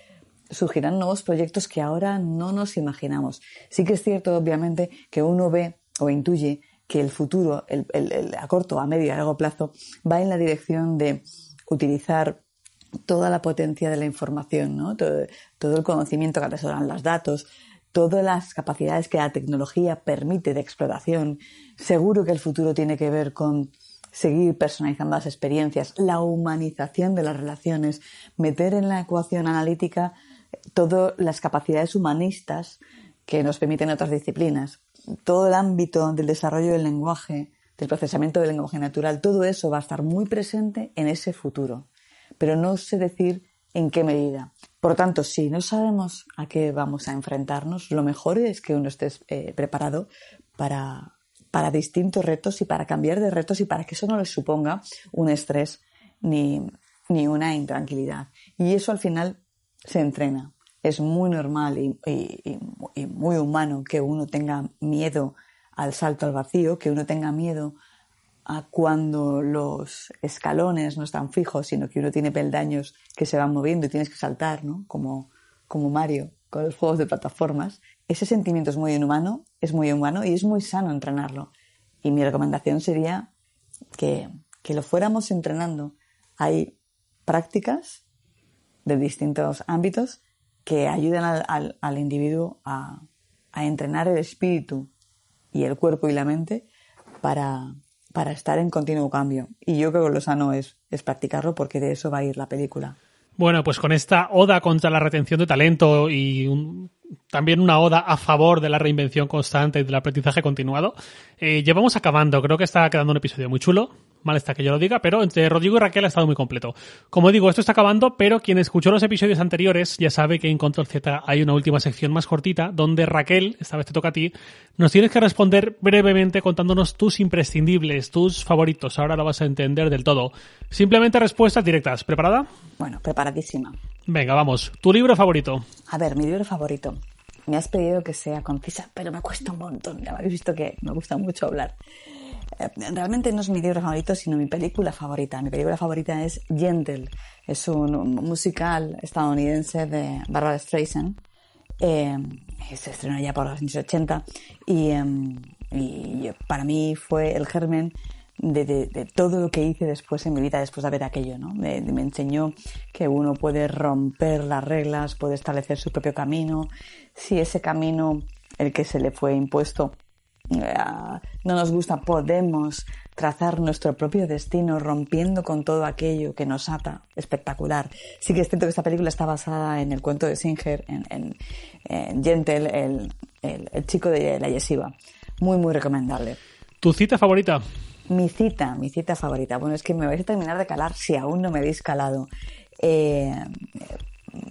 surgirán nuevos proyectos que ahora no nos imaginamos. Sí que es cierto, obviamente, que uno ve o intuye que el futuro, el, a corto, a medio a largo plazo, va en la dirección de utilizar toda la potencia de la información, ¿no? todo, el conocimiento que atesoran los datos, todas las capacidades que la tecnología permite de exploración. Seguro que el futuro tiene que ver con seguir personalizando las experiencias, la humanización de las relaciones, meter en la ecuación analítica todas las capacidades humanistas que nos permiten otras disciplinas, todo el ámbito del desarrollo del lenguaje, del procesamiento del lenguaje natural, todo eso va a estar muy presente en ese futuro pero no sé decir en qué medida. Por tanto, si no sabemos a qué vamos a enfrentarnos, lo mejor es que uno esté eh, preparado para, para distintos retos y para cambiar de retos y para que eso no les suponga un estrés ni, ni una intranquilidad. Y eso al final se entrena. Es muy normal y, y, muy humano que uno tenga miedo al salto al vacío, que uno tenga miedo a cuando los escalones no están fijos, sino que uno tiene peldaños que se van moviendo y tienes que saltar, ¿no? Como, como Mario con los juegos de plataformas. Ese sentimiento es muy inhumano, es muy humano y es muy sano entrenarlo. Y mi recomendación sería que, que lo fuéramos entrenando. Hay prácticas de distintos ámbitos que ayudan al, al, al individuo a, a entrenar el espíritu y el cuerpo y la mente para, para estar en continuo cambio. Y yo creo que lo sano es, es practicarlo porque de eso va a ir la película. Bueno, pues con esta oda contra la retención de talento y también una oda a favor de la reinvención constante y del aprendizaje continuado, eh, llevamos acabando. Creo que está quedando un episodio muy chulo mal está que yo lo diga, pero entre Rodrigo y Raquel ha estado muy completo. Como digo, esto está acabando, pero quien escuchó los episodios anteriores ya sabe que en Control Z hay una última sección más cortita donde Raquel, esta vez te toca a ti, nos tienes que responder brevemente contándonos tus imprescindibles, tus favoritos. Ahora lo vas a entender del todo. Simplemente respuestas directas. ¿Preparada? Bueno, preparadísima. Venga, vamos. ¿Tu libro favorito? A ver, mi libro favorito. Me has pedido que sea concisa, pero me cuesta un montón. Ya habéis visto que me gusta mucho hablar. Eh, realmente no es mi libro favorito, sino mi película favorita. Mi película favorita es Gentle. Es un musical estadounidense de Barbara Streisand. Eh, se estrenó ya por los años 80 y, em, para mí fue el germen de, todo lo que hice después en mi vida, después de ver aquello. Me, me, enseñó que uno puede romper las reglas, puede establecer su propio camino. Si ese camino, el que se le fue impuesto, no nos gusta, podemos trazar nuestro propio destino rompiendo con todo aquello que nos ata. Espectacular. Sí que es cierto que esta película está basada en el cuento de Singer, en, en, Gentle, el, el, chico de la yesiva. Muy, muy recomendable. ¿Tu cita favorita? Mi cita, mi cita favorita. Bueno, es que me vais a terminar de calar si aún no me habéis calado. Eh,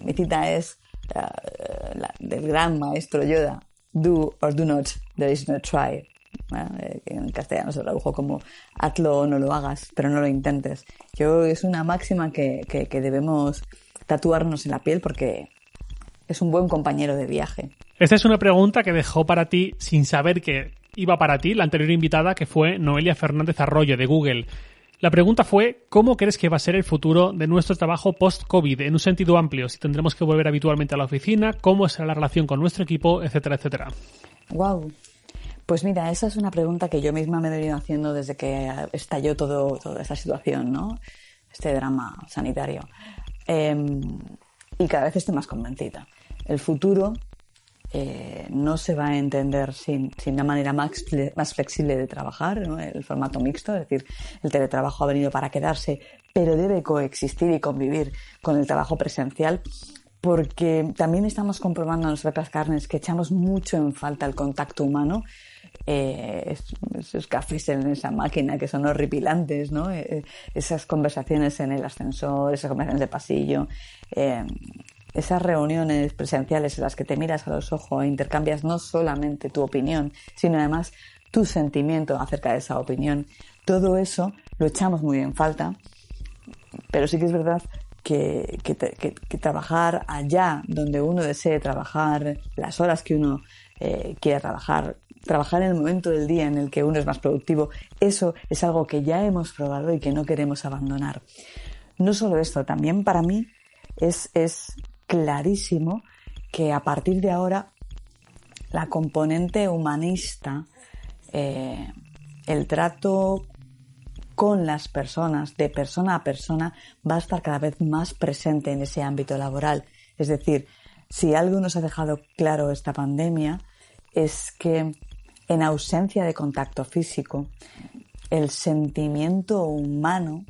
mi cita es uh, la, del gran maestro Yoda. Do or do not, there is no try. Eh, en castellano se tradujo como hazlo o no lo hagas, pero no lo intentes. Yo es una máxima que, que, que debemos tatuarnos en la piel porque es un buen compañero de viaje. Esta es una pregunta que dejó para ti sin saber que iba para ti la anterior invitada que fue Noelia Fernández Arroyo de Google. La pregunta fue, ¿cómo crees que va a ser el futuro de nuestro trabajo post-COVID en un sentido amplio? Si tendremos que volver habitualmente a la oficina, cómo será la relación con nuestro equipo, etcétera, etcétera. Wow. Pues mira, esa es una pregunta que yo misma me he venido haciendo desde que estalló todo, toda esta situación, ¿no? Este drama sanitario. Eh, y cada vez estoy más convencida. El futuro eh, no se va a entender sin, sin una manera más, más flexible de trabajar, ¿no? el formato mixto, es decir, el teletrabajo ha venido para quedarse, pero debe coexistir y convivir con el trabajo presencial porque también estamos comprobando en nuestras propias carnes que echamos mucho en falta el contacto humano. Eh, esos cafés en esa máquina que son horripilantes, ¿no? Eh, esas conversaciones en el ascensor, esas conversaciones de pasillo, eh, esas reuniones presenciales en las que te miras a los ojos e intercambias no solamente tu opinión, sino además tu sentimiento acerca de esa opinión. Todo eso lo echamos muy en falta, pero sí que es verdad que, que, trabajar allá donde uno desee trabajar, las horas que uno eh, quiera trabajar, trabajar en el momento del día en el que uno es más productivo, eso es algo que ya hemos probado y que no queremos abandonar. No solo esto, también para mí es clarísimo que a partir de ahora la componente humanista, eh, el trato con las personas, de persona a persona, va a estar cada vez más presente en ese ámbito laboral. Es decir, si algo nos ha dejado claro esta pandemia es que en ausencia de contacto físico, el sentimiento humano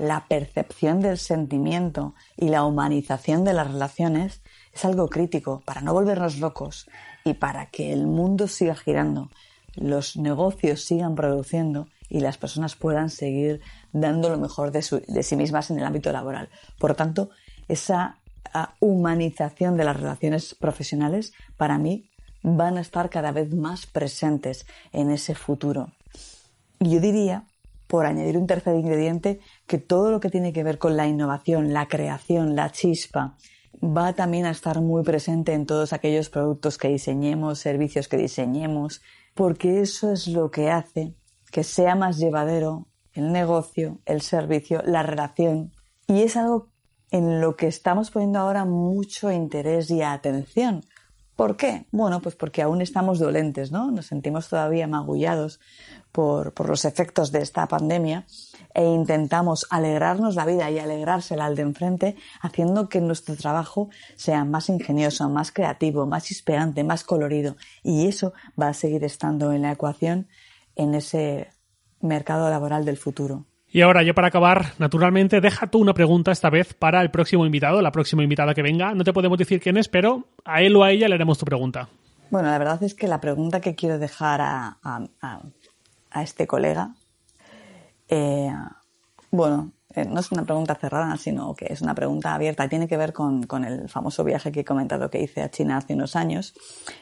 la percepción del sentimiento y la humanización de las relaciones es algo crítico para no volvernos locos y para que el mundo siga girando, los negocios sigan produciendo y las personas puedan seguir dando lo mejor de, sí mismas en el ámbito laboral. Por tanto, esa ah, humanización de las relaciones profesionales para mí van a estar cada vez más presentes en ese futuro. Yo diría por añadir un tercer ingrediente, que todo lo que tiene que ver con la innovación, la creación, la chispa, va también a estar muy presente en todos aquellos productos que diseñemos, servicios que diseñemos, porque eso es lo que hace que sea más llevadero el negocio, el servicio, la relación. Y es algo en lo que estamos poniendo ahora mucho interés y atención. ¿Por qué? Bueno, pues porque aún estamos dolentes, ¿no? Nos sentimos todavía magullados por, por, los efectos de esta pandemia e intentamos alegrarnos la vida y alegrársela al de enfrente haciendo que nuestro trabajo sea más ingenioso, más creativo, más chispeante, más colorido y eso va a seguir estando en la ecuación en ese mercado laboral del futuro. Y ahora, yo para acabar, naturalmente, deja tú una pregunta esta vez para el próximo invitado, la próxima invitada que venga. No te podemos decir quién es, pero a él o a ella le haremos tu pregunta. Bueno, la verdad es que la pregunta que quiero dejar a, a este colega, eh, bueno, eh, no es una pregunta cerrada, sino que es una pregunta abierta. Tiene que ver con, con, el famoso viaje que he comentado que hice a China hace unos años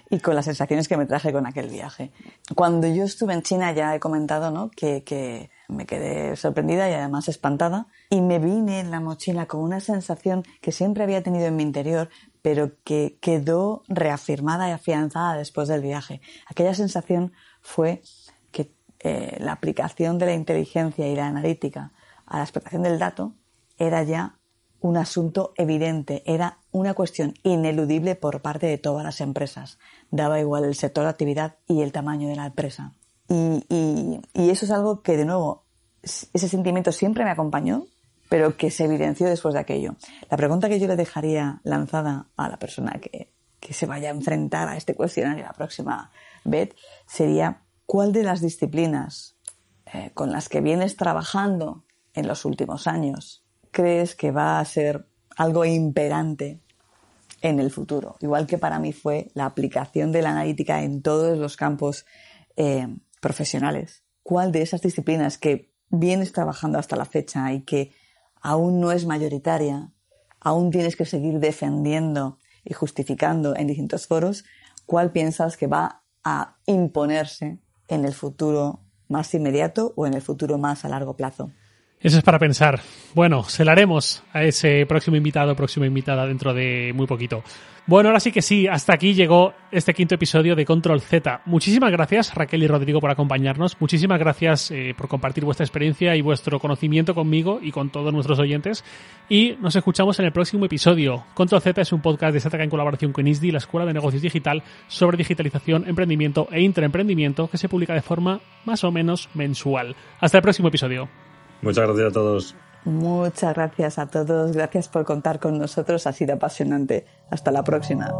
y con las sensaciones que me traje con aquel viaje. Cuando yo estuve en China ya he comentado ¿no? que, que me quedé sorprendida y además espantada y me vine en la mochila con una sensación que siempre había tenido en mi interior, pero que quedó reafirmada y afianzada después del viaje. Aquella sensación fue eh, la aplicación de la inteligencia y la analítica a la explotación del dato era ya un asunto evidente, era una cuestión ineludible por parte de todas las empresas. Daba igual el sector de actividad y el tamaño de la empresa. Y, y eso es algo que, de nuevo, ese sentimiento siempre me acompañó, pero que se evidenció después de aquello. La pregunta que yo le dejaría lanzada a la persona que, que se vaya a enfrentar a este cuestionario la próxima vez sería ¿cuál de las disciplinas eh, con las que vienes trabajando en los últimos años crees que va a ser algo imperante en el futuro? Igual que para mí fue la aplicación de la analítica en todos los campos eh, profesionales. cuál de esas disciplinas que vienes trabajando hasta la fecha y que aún no es mayoritaria, aún tienes que seguir defendiendo y justificando en distintos foros, cuál piensas que va a imponerse en el futuro más inmediato o en el futuro más a largo plazo. Eso es para pensar. Bueno, se la haremos a ese próximo invitado, próxima invitada dentro de muy poquito. Bueno, ahora sí que sí, hasta aquí llegó este quinto episodio de Control Z. Muchísimas gracias Raquel y Rodrigo por acompañarnos. Muchísimas gracias eh, por compartir vuestra experiencia y vuestro conocimiento conmigo y con todos nuestros oyentes. Y nos escuchamos en el próximo episodio. Control Z es un podcast de Sataka en colaboración con ISDI, la Escuela de Negocios Digital, sobre digitalización, emprendimiento e intraemprendimiento que se publica de forma más o menos mensual. Hasta el próximo episodio. Muchas gracias a todos. Muchas gracias a todos. Gracias por contar con nosotros. Ha sido apasionante. Hasta la próxima.